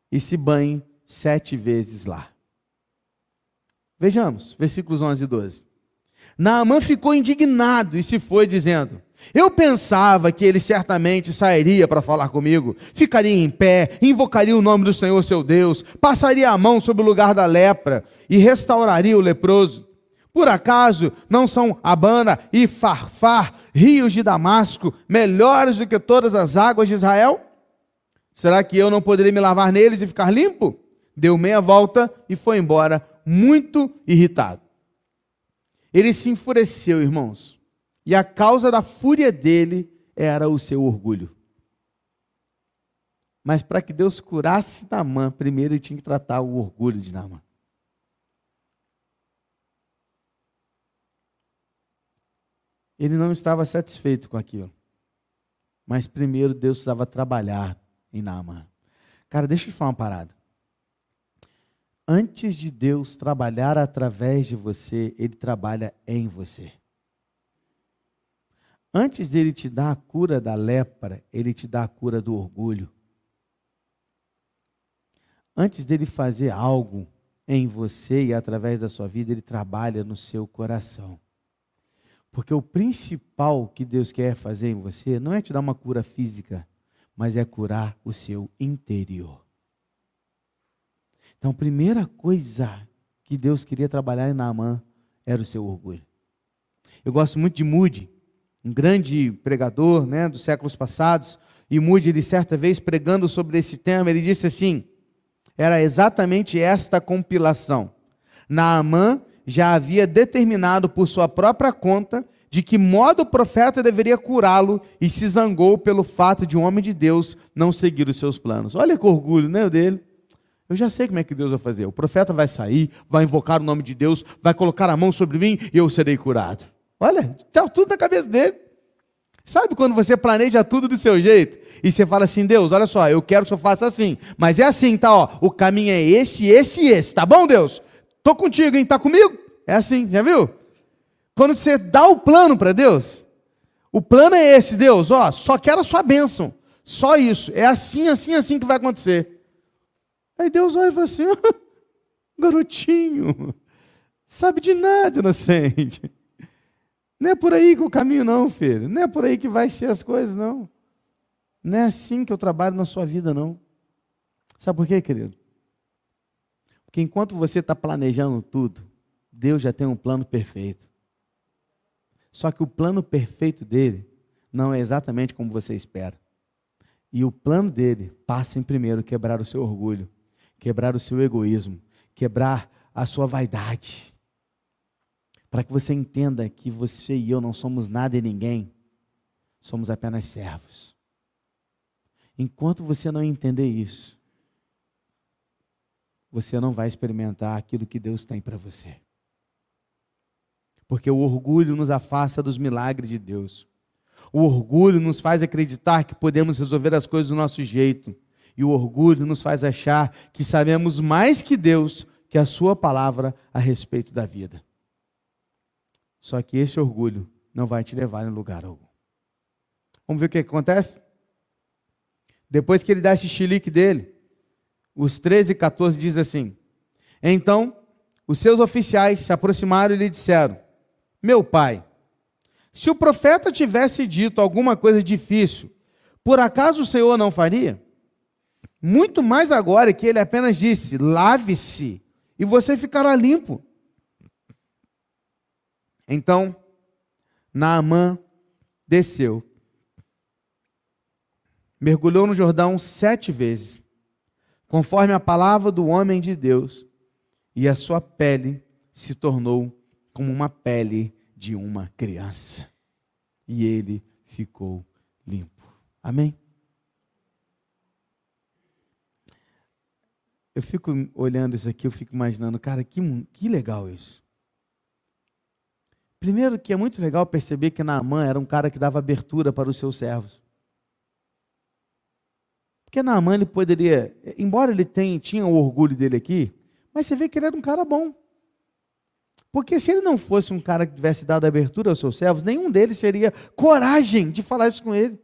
e se banhe sete vezes lá. Vejamos, versículos 11 e 12. Naamã ficou indignado e se foi, dizendo: Eu pensava que ele certamente sairia para falar comigo, ficaria em pé, invocaria o nome do Senhor seu Deus, passaria a mão sobre o lugar da lepra e restauraria o leproso. Por acaso não são Abana e Farfar, rios de Damasco, melhores do que todas as águas de Israel? Será que eu não poderia me lavar neles e ficar limpo? Deu meia volta e foi embora, muito irritado. Ele se enfureceu, irmãos, e a causa da fúria dele era o seu orgulho. Mas para que Deus curasse Naamã, primeiro ele tinha que tratar o orgulho de Naamã. Ele não estava satisfeito com aquilo. Mas primeiro Deus precisava trabalhar em Naamã. Cara, deixa eu te falar uma parada. Antes de Deus trabalhar através de você, Ele trabalha em você. Antes dele te dar a cura da lepra, Ele te dá a cura do orgulho. Antes dele fazer algo em você e através da sua vida, Ele trabalha no seu coração. Porque o principal que Deus quer fazer em você não é te dar uma cura física, mas é curar o seu interior. Então, a primeira coisa que Deus queria trabalhar em Naamã era o seu orgulho. Eu gosto muito de Moody, um grande pregador né, dos séculos passados, e Moody, ele certa vez pregando sobre esse tema, ele disse assim: era exatamente esta compilação. Naamã já havia determinado por sua própria conta de que modo o profeta deveria curá-lo e se zangou pelo fato de um homem de Deus não seguir os seus planos. Olha que orgulho, né, dele. Eu já sei como é que Deus vai fazer. O profeta vai sair, vai invocar o nome de Deus, vai colocar a mão sobre mim e eu serei curado. Olha, está tudo na cabeça dele. Sabe quando você planeja tudo do seu jeito e você fala assim, Deus, olha só, eu quero que senhor faça assim, mas é assim, tá? Ó, o caminho é esse, esse e esse, tá bom, Deus? Tô contigo, hein? Tá comigo? É assim, já viu? Quando você dá o plano para Deus, o plano é esse, Deus, ó, só quero a sua bênção. Só isso. É assim, assim, assim que vai acontecer. Aí Deus olha e fala assim: garotinho, sabe de nada, inocente. Não é por aí que o caminho, não, filho. Não é por aí que vai ser as coisas, não. Não é assim que eu trabalho na sua vida, não. Sabe por quê, querido? Porque enquanto você está planejando tudo, Deus já tem um plano perfeito. Só que o plano perfeito dele não é exatamente como você espera. E o plano dele passa em primeiro quebrar o seu orgulho, quebrar o seu egoísmo, quebrar a sua vaidade. Para que você entenda que você e eu não somos nada e ninguém, somos apenas servos. Enquanto você não entender isso, você não vai experimentar aquilo que Deus tem para você. Porque o orgulho nos afasta dos milagres de Deus. O orgulho nos faz acreditar que podemos resolver as coisas do nosso jeito. E o orgulho nos faz achar que sabemos mais que Deus, que a Sua palavra a respeito da vida. Só que esse orgulho não vai te levar em lugar algum. Vamos ver o que acontece? Depois que ele dá esse chilique dele, os 13 e 14 diz assim: Então os seus oficiais se aproximaram e lhe disseram: Meu pai, se o profeta tivesse dito alguma coisa difícil, por acaso o Senhor não faria? Muito mais agora que ele apenas disse: lave-se e você ficará limpo. Então, Naamã desceu, mergulhou no Jordão sete vezes conforme a palavra do homem de Deus, e a sua pele se tornou como uma pele de uma criança. E ele ficou limpo. Amém? Eu fico olhando isso aqui, eu fico imaginando, cara, que, que legal isso. Primeiro que é muito legal perceber que Naamã era um cara que dava abertura para os seus servos. Porque Naaman ele poderia, embora ele tenha, tinha o orgulho dele aqui, mas você vê que ele era um cara bom. Porque se ele não fosse um cara que tivesse dado abertura aos seus servos, nenhum deles teria coragem de falar isso com ele.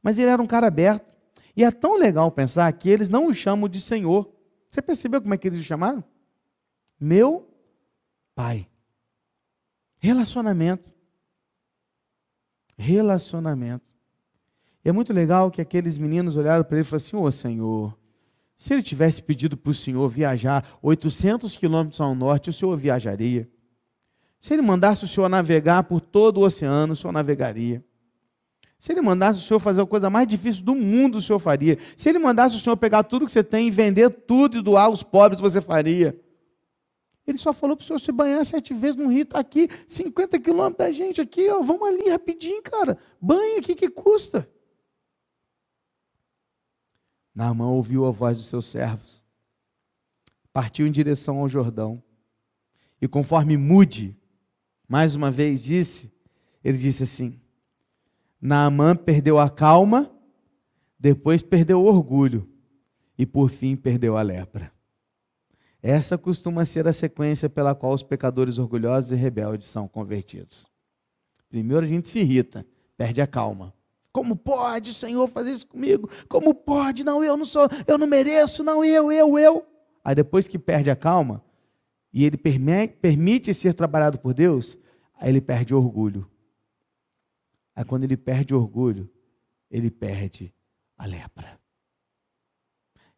Mas ele era um cara aberto. E é tão legal pensar que eles não o chamam de Senhor. Você percebeu como é que eles o chamaram? Meu pai. Relacionamento. Relacionamento. E é muito legal que aqueles meninos olharam para ele e falaram assim: Ô Senhor, se ele tivesse pedido para o Senhor viajar 800 quilômetros ao norte, o Senhor viajaria. Se ele mandasse o Senhor navegar por todo o oceano, o Senhor navegaria. Se ele mandasse o Senhor fazer a coisa mais difícil do mundo, o Senhor faria. Se ele mandasse o Senhor pegar tudo que você tem e vender tudo e doar aos pobres, você faria. Ele só falou para o senhor se banhar sete vezes no rio, está aqui, 50 quilômetros da gente aqui, ó, vamos ali rapidinho, cara. Banha aqui que custa. Naamã ouviu a voz dos seus servos, partiu em direção ao Jordão, e conforme Mude, mais uma vez disse, ele disse assim: Naamã perdeu a calma, depois perdeu o orgulho, e por fim perdeu a lepra. Essa costuma ser a sequência pela qual os pecadores orgulhosos e rebeldes são convertidos. Primeiro a gente se irrita, perde a calma. Como pode, Senhor, fazer isso comigo? Como pode? Não, eu não sou, eu não mereço, não, eu, eu, eu. Aí depois que perde a calma, e ele permite ser trabalhado por Deus, aí ele perde orgulho. Aí quando ele perde orgulho, ele perde a lepra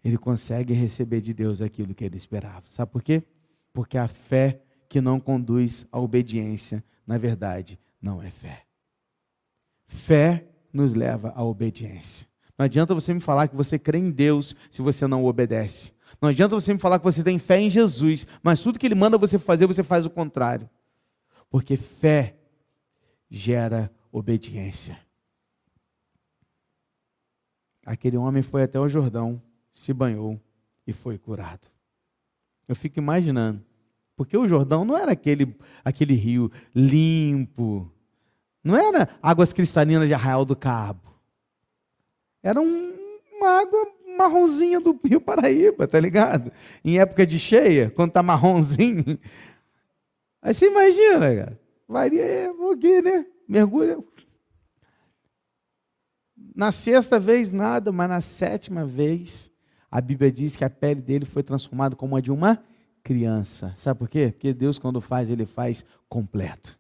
ele consegue receber de Deus aquilo que ele esperava. Sabe por quê? Porque a fé que não conduz à obediência, na verdade, não é fé. Fé nos leva à obediência. Não adianta você me falar que você crê em Deus se você não obedece. Não adianta você me falar que você tem fé em Jesus, mas tudo que ele manda você fazer, você faz o contrário. Porque fé gera obediência. Aquele homem foi até o Jordão se banhou e foi curado. Eu fico imaginando, porque o Jordão não era aquele, aquele rio limpo, não era águas cristalinas de Arraial do Cabo. Era um, uma água marronzinha do Rio Paraíba, tá ligado? Em época de cheia, quando tá marronzinho. Aí você imagina, cara. Varia um pouquinho, né? Mergulha. Na sexta vez nada, mas na sétima vez a Bíblia diz que a pele dele foi transformada como a de uma criança. Sabe por quê? Porque Deus, quando faz, ele faz completo.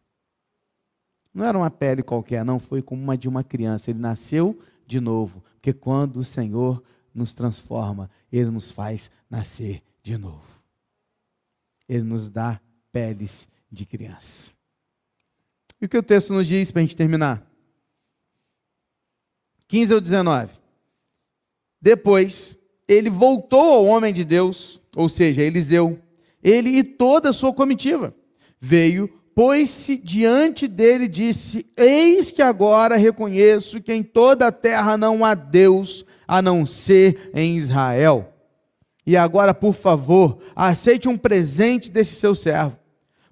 Não era uma pele qualquer, não, foi como uma de uma criança. Ele nasceu de novo. Porque quando o Senhor nos transforma, ele nos faz nascer de novo. Ele nos dá peles de criança. E o que o texto nos diz para a gente terminar? 15 ou 19. Depois, ele voltou ao homem de Deus, ou seja, Eliseu, ele e toda a sua comitiva. Veio, pôs-se diante dele e disse: Eis que agora reconheço que em toda a terra não há Deus a não ser em Israel. E agora, por favor, aceite um presente desse seu servo.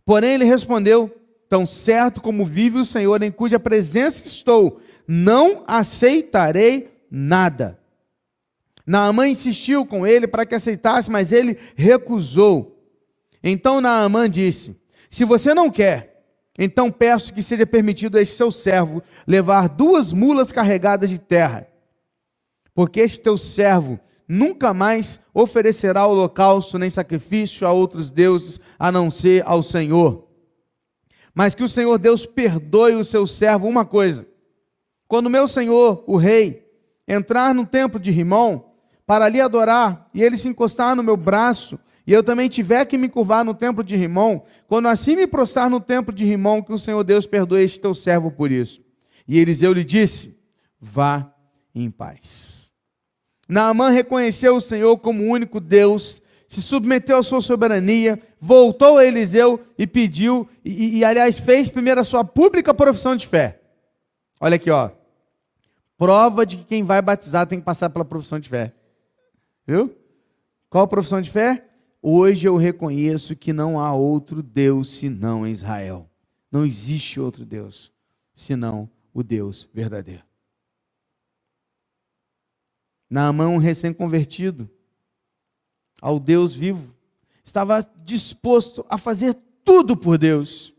Porém, ele respondeu: Tão certo como vive o Senhor, em cuja presença estou, não aceitarei nada. Naamã insistiu com ele para que aceitasse, mas ele recusou. Então Naamã disse: Se você não quer, então peço que seja permitido a este seu servo levar duas mulas carregadas de terra, porque este teu servo nunca mais oferecerá holocausto nem sacrifício a outros deuses a não ser ao Senhor. Mas que o Senhor Deus perdoe o seu servo uma coisa: quando meu senhor, o rei, entrar no templo de Rimão, para ali adorar, e ele se encostar no meu braço, e eu também tiver que me curvar no templo de Rimão, quando assim me prostrar no templo de Rimão, que o Senhor Deus perdoe este teu servo por isso. E Eliseu lhe disse: Vá em paz. Naamã reconheceu o Senhor como o único Deus, se submeteu à sua soberania, voltou a Eliseu e pediu, e, e aliás fez primeiro a sua pública profissão de fé. Olha aqui, ó. Prova de que quem vai batizar tem que passar pela profissão de fé. Viu? Qual profissão de fé? Hoje eu reconheço que não há outro Deus senão Israel. Não existe outro Deus senão o Deus verdadeiro. Naamã, um recém-convertido ao Deus vivo, estava disposto a fazer tudo por Deus.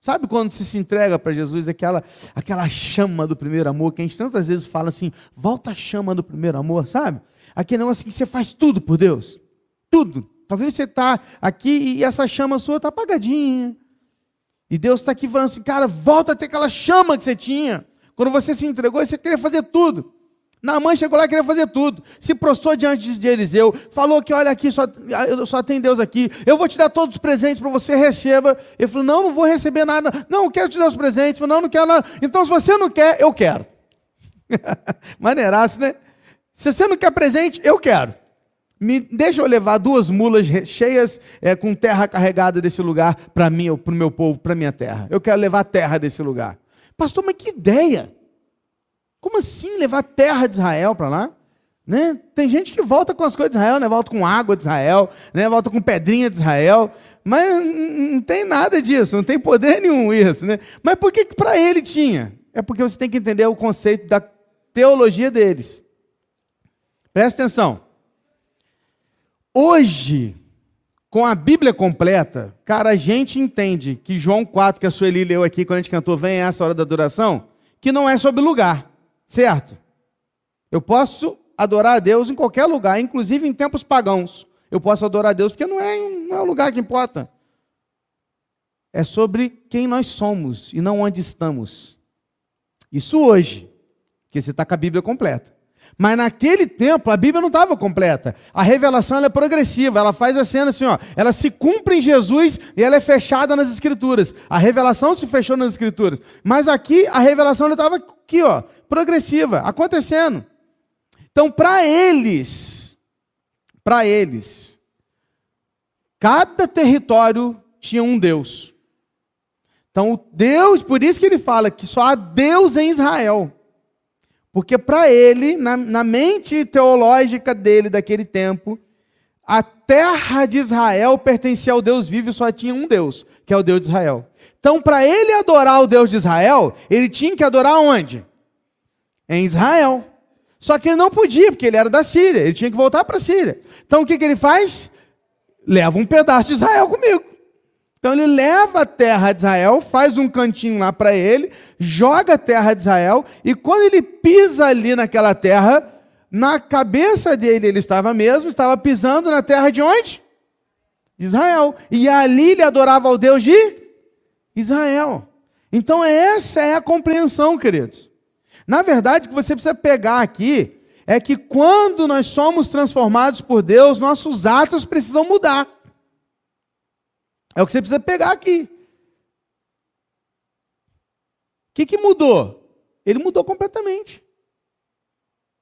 Sabe quando você se entrega para Jesus, aquela, aquela chama do primeiro amor, que a gente tantas vezes fala assim, volta a chama do primeiro amor, sabe? Aquele negócio que você faz tudo por Deus. Tudo. Talvez você está aqui e essa chama sua está apagadinha. E Deus está aqui falando assim, cara, volta a ter aquela chama que você tinha. Quando você se entregou, você queria fazer tudo. Na mãe chegou lá e queria fazer tudo. Se prostrou diante de Eliseu, falou que olha aqui, só, só tem Deus aqui. Eu vou te dar todos os presentes para você receba. Ele falou: não, não vou receber nada. Não, eu quero te dar os presentes. Falou, não, não quero nada. Então, se você não quer, eu quero. Maneiraço, né? Se você não quer presente, eu quero. Me deixa eu levar duas mulas cheias é, com terra carregada desse lugar para mim, para o meu povo, para minha terra. Eu quero levar terra desse lugar. Pastor, mas que ideia! Como assim levar terra de Israel para lá? Né? Tem gente que volta com as coisas de Israel, né? volta com água de Israel, né? volta com pedrinha de Israel, mas não tem nada disso, não tem poder nenhum isso. Né? Mas por que, que para ele tinha? É porque você tem que entender o conceito da teologia deles. Presta atenção. Hoje, com a Bíblia completa, cara, a gente entende que João 4, que a Sueli leu aqui quando a gente cantou Vem essa hora da adoração, que não é sobre lugar. Certo? Eu posso adorar a Deus em qualquer lugar, inclusive em tempos pagãos. Eu posso adorar a Deus porque não é, não é o lugar que importa. É sobre quem nós somos e não onde estamos. Isso hoje, que você está com a Bíblia completa. Mas naquele tempo a Bíblia não estava completa. A revelação é progressiva, ela faz a cena assim, ó, ela se cumpre em Jesus e ela é fechada nas Escrituras. A revelação se fechou nas Escrituras. Mas aqui a revelação estava aqui, ó, progressiva, acontecendo. Então, para eles, para eles, cada território tinha um Deus. Então, Deus, por isso que ele fala que só há Deus em Israel. Porque para ele, na, na mente teológica dele daquele tempo, a terra de Israel pertencia ao Deus vivo e só tinha um Deus, que é o Deus de Israel. Então, para ele adorar o Deus de Israel, ele tinha que adorar onde? Em Israel. Só que ele não podia, porque ele era da Síria, ele tinha que voltar para a Síria. Então, o que, que ele faz? Leva um pedaço de Israel comigo. Então ele leva a terra de Israel, faz um cantinho lá para ele, joga a terra de Israel, e quando ele pisa ali naquela terra, na cabeça dele ele estava mesmo, estava pisando na terra de onde? De Israel. E ali ele adorava ao Deus de Israel. Então essa é a compreensão, queridos. Na verdade, o que você precisa pegar aqui é que quando nós somos transformados por Deus, nossos atos precisam mudar. É o que você precisa pegar aqui. O que, que mudou? Ele mudou completamente.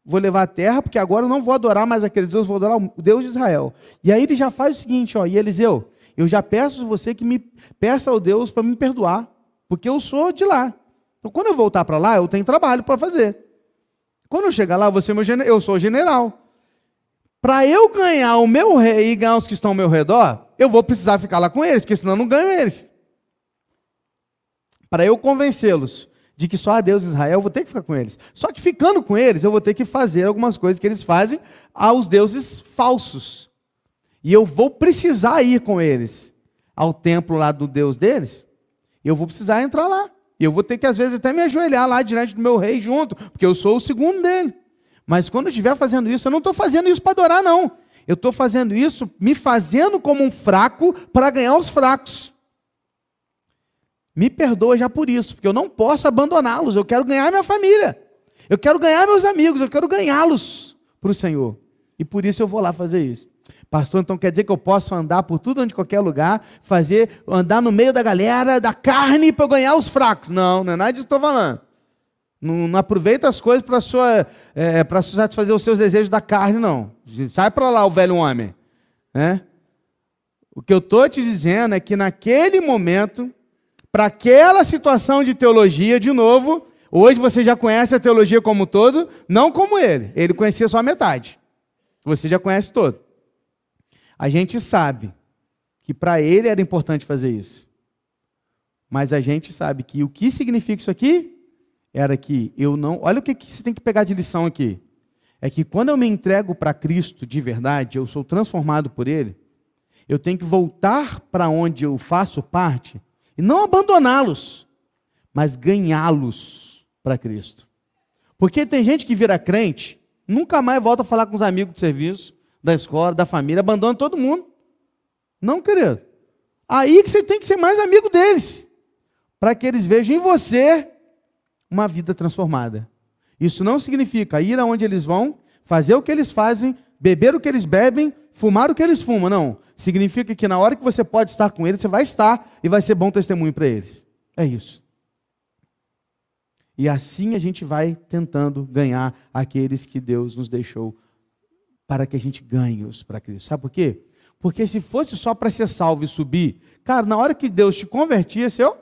Vou levar a terra, porque agora eu não vou adorar mais aqueles deuses, vou adorar o Deus de Israel. E aí ele já faz o seguinte, ó, e Eliseu, eu já peço você que me peça ao Deus para me perdoar, porque eu sou de lá. Então quando eu voltar para lá, eu tenho trabalho para fazer. Quando eu chegar lá, você é meu eu sou general. Para eu ganhar o meu rei e ganhar os que estão ao meu redor, eu vou precisar ficar lá com eles, porque senão eu não ganho eles. Para eu convencê-los de que só há Deus Israel, eu vou ter que ficar com eles. Só que ficando com eles, eu vou ter que fazer algumas coisas que eles fazem aos deuses falsos. E eu vou precisar ir com eles ao templo lá do Deus deles. Eu vou precisar entrar lá. E eu vou ter que, às vezes, até me ajoelhar lá diante do meu rei junto, porque eu sou o segundo dele. Mas quando eu estiver fazendo isso, eu não estou fazendo isso para adorar, não. Eu estou fazendo isso me fazendo como um fraco para ganhar os fracos. Me perdoa já por isso, porque eu não posso abandoná-los. Eu quero ganhar minha família. Eu quero ganhar meus amigos. Eu quero ganhá-los para o Senhor. E por isso eu vou lá fazer isso. Pastor, então quer dizer que eu posso andar por tudo onde qualquer lugar, fazer, andar no meio da galera, da carne para ganhar os fracos. Não, não é nada disso que estou falando. Não, não aproveita as coisas para sua é, para satisfazer os seus desejos da carne, não. Sai para lá o velho homem. Né? O que eu estou te dizendo é que naquele momento, para aquela situação de teologia, de novo, hoje você já conhece a teologia como todo, não como ele. Ele conhecia só a metade. Você já conhece todo. A gente sabe que para ele era importante fazer isso. Mas a gente sabe que o que significa isso aqui? Era que eu não. Olha o que, que você tem que pegar de lição aqui. É que quando eu me entrego para Cristo de verdade, eu sou transformado por Ele, eu tenho que voltar para onde eu faço parte e não abandoná-los, mas ganhá-los para Cristo. Porque tem gente que vira crente, nunca mais volta a falar com os amigos de serviço, da escola, da família, abandona todo mundo. Não, querido. Aí que você tem que ser mais amigo deles, para que eles vejam em você uma vida transformada. Isso não significa ir aonde eles vão, fazer o que eles fazem, beber o que eles bebem, fumar o que eles fumam. Não. Significa que na hora que você pode estar com eles, você vai estar e vai ser bom testemunho para eles. É isso. E assim a gente vai tentando ganhar aqueles que Deus nos deixou para que a gente ganhe-os para Cristo. Sabe por quê? Porque se fosse só para ser salvo e subir, cara, na hora que Deus te convertia, seu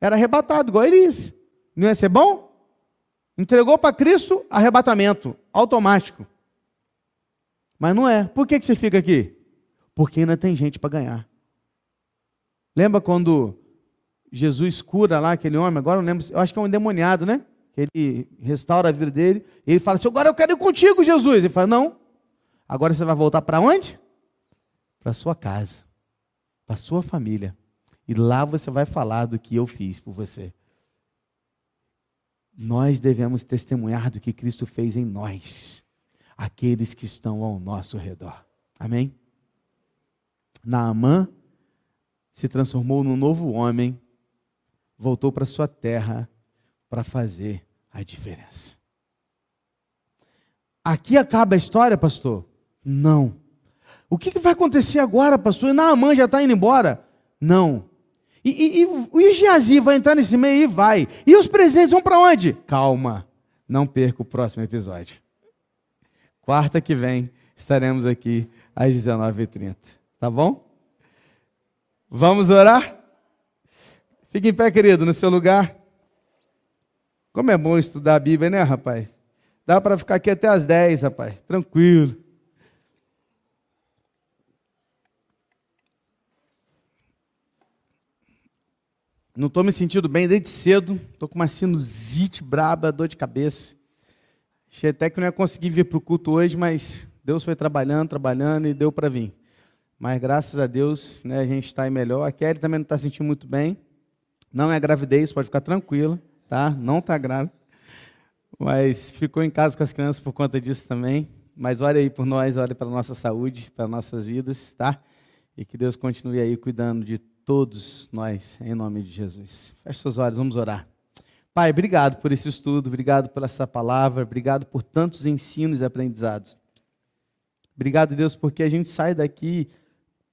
era arrebatado, igual Elias. Não ia ser bom? Entregou para Cristo, arrebatamento, automático. Mas não é. Por que, que você fica aqui? Porque ainda tem gente para ganhar. Lembra quando Jesus cura lá aquele homem? Agora eu lembro, eu acho que é um endemoniado, né? Ele restaura a vida dele. Ele fala assim: Agora eu quero ir contigo, Jesus. Ele fala: Não. Agora você vai voltar para onde? Para sua casa, para sua família. E lá você vai falar do que eu fiz por você. Nós devemos testemunhar do que Cristo fez em nós, aqueles que estão ao nosso redor. Amém? Naamã se transformou num novo homem, voltou para sua terra para fazer a diferença. Aqui acaba a história, pastor? Não. O que, vai acontecer agora, pastor? E Naamã já está indo embora? Não. E, e, e o Geazi vai entrar nesse meio e vai. E os presentes vão para onde? Calma, não perca o próximo episódio. Quarta que vem estaremos aqui às 19h30. Tá bom? Vamos orar? Fique em pé, querido, no seu lugar. Como é bom estudar a Bíblia, né, rapaz? Dá para ficar aqui até às 10, rapaz. Tranquilo. Não estou me sentindo bem desde cedo. Estou com uma sinusite braba, dor de cabeça. Achei até que não ia conseguir vir para o culto hoje, mas Deus foi trabalhando, trabalhando e deu para vir. Mas graças a Deus, né, a gente está melhor. A Kelly também não está sentindo muito bem. Não é gravidez, pode ficar tranquila, tá? Não está grávida. Mas ficou em casa com as crianças por conta disso também. Mas olha aí por nós, olha pela nossa saúde, pelas nossas vidas, tá? E que Deus continue aí cuidando de todos nós, em nome de Jesus. Feche seus olhos, vamos orar. Pai, obrigado por esse estudo, obrigado por essa palavra, obrigado por tantos ensinos e aprendizados. Obrigado, Deus, porque a gente sai daqui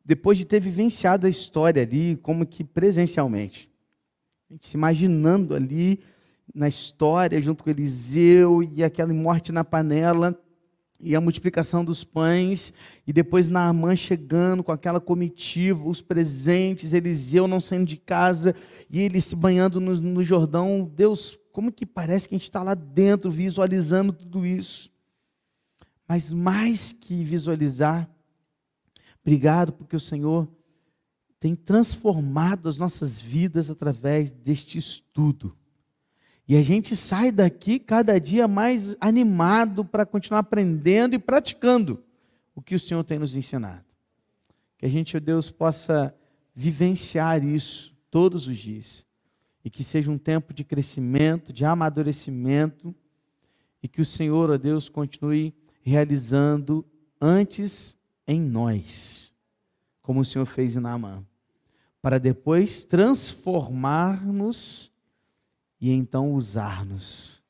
depois de ter vivenciado a história ali, como que presencialmente. A gente se imaginando ali na história, junto com Eliseu e aquela morte na panela e a multiplicação dos pães, e depois Naamã chegando com aquela comitiva, os presentes, Eliseu não saindo de casa, e ele se banhando no, no Jordão. Deus, como que parece que a gente está lá dentro visualizando tudo isso? Mas mais que visualizar, obrigado porque o Senhor tem transformado as nossas vidas através deste estudo. E a gente sai daqui cada dia mais animado para continuar aprendendo e praticando o que o Senhor tem nos ensinado. Que a gente, ó Deus, possa vivenciar isso todos os dias. E que seja um tempo de crescimento, de amadurecimento. E que o Senhor, ó Deus, continue realizando antes em nós, como o Senhor fez em Naamã, para depois transformar-nos e então usar-nos.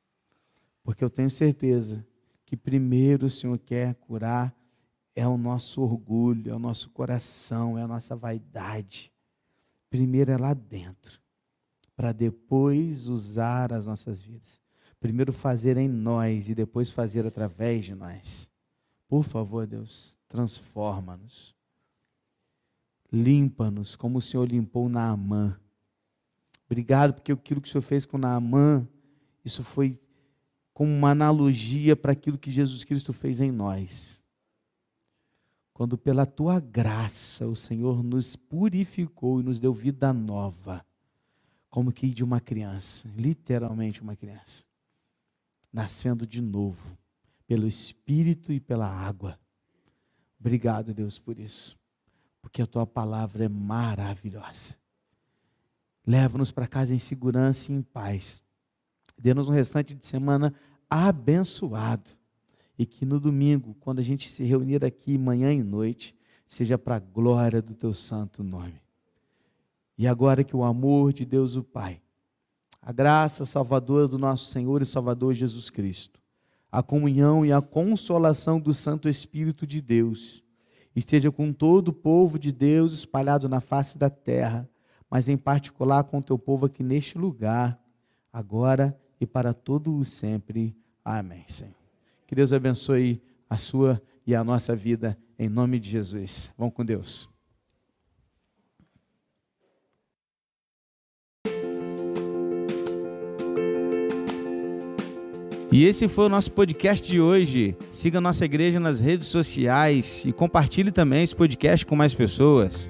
Porque eu tenho certeza que primeiro o Senhor quer curar é o nosso orgulho, é o nosso coração, é a nossa vaidade. Primeiro é lá dentro, para depois usar as nossas vidas. Primeiro fazer em nós e depois fazer através de nós. Por favor, Deus, transforma-nos. Limpa-nos como o Senhor limpou Naamã Obrigado, porque aquilo que o Senhor fez com Naamã, isso foi como uma analogia para aquilo que Jesus Cristo fez em nós. Quando pela tua graça o Senhor nos purificou e nos deu vida nova, como que de uma criança, literalmente uma criança, nascendo de novo, pelo Espírito e pela água. Obrigado, Deus, por isso, porque a tua palavra é maravilhosa. Leva-nos para casa em segurança e em paz. Dê-nos um restante de semana abençoado. E que no domingo, quando a gente se reunir aqui manhã e noite, seja para a glória do teu santo nome. E agora que o amor de Deus o Pai, a graça salvadora do nosso Senhor e Salvador Jesus Cristo, a comunhão e a consolação do Santo Espírito de Deus, esteja com todo o povo de Deus espalhado na face da terra, mas em particular com o teu povo aqui neste lugar, agora e para todo o sempre. Amém, Senhor. Que Deus abençoe a sua e a nossa vida, em nome de Jesus. Vamos com Deus. E esse foi o nosso podcast de hoje. Siga nossa igreja nas redes sociais e compartilhe também esse podcast com mais pessoas.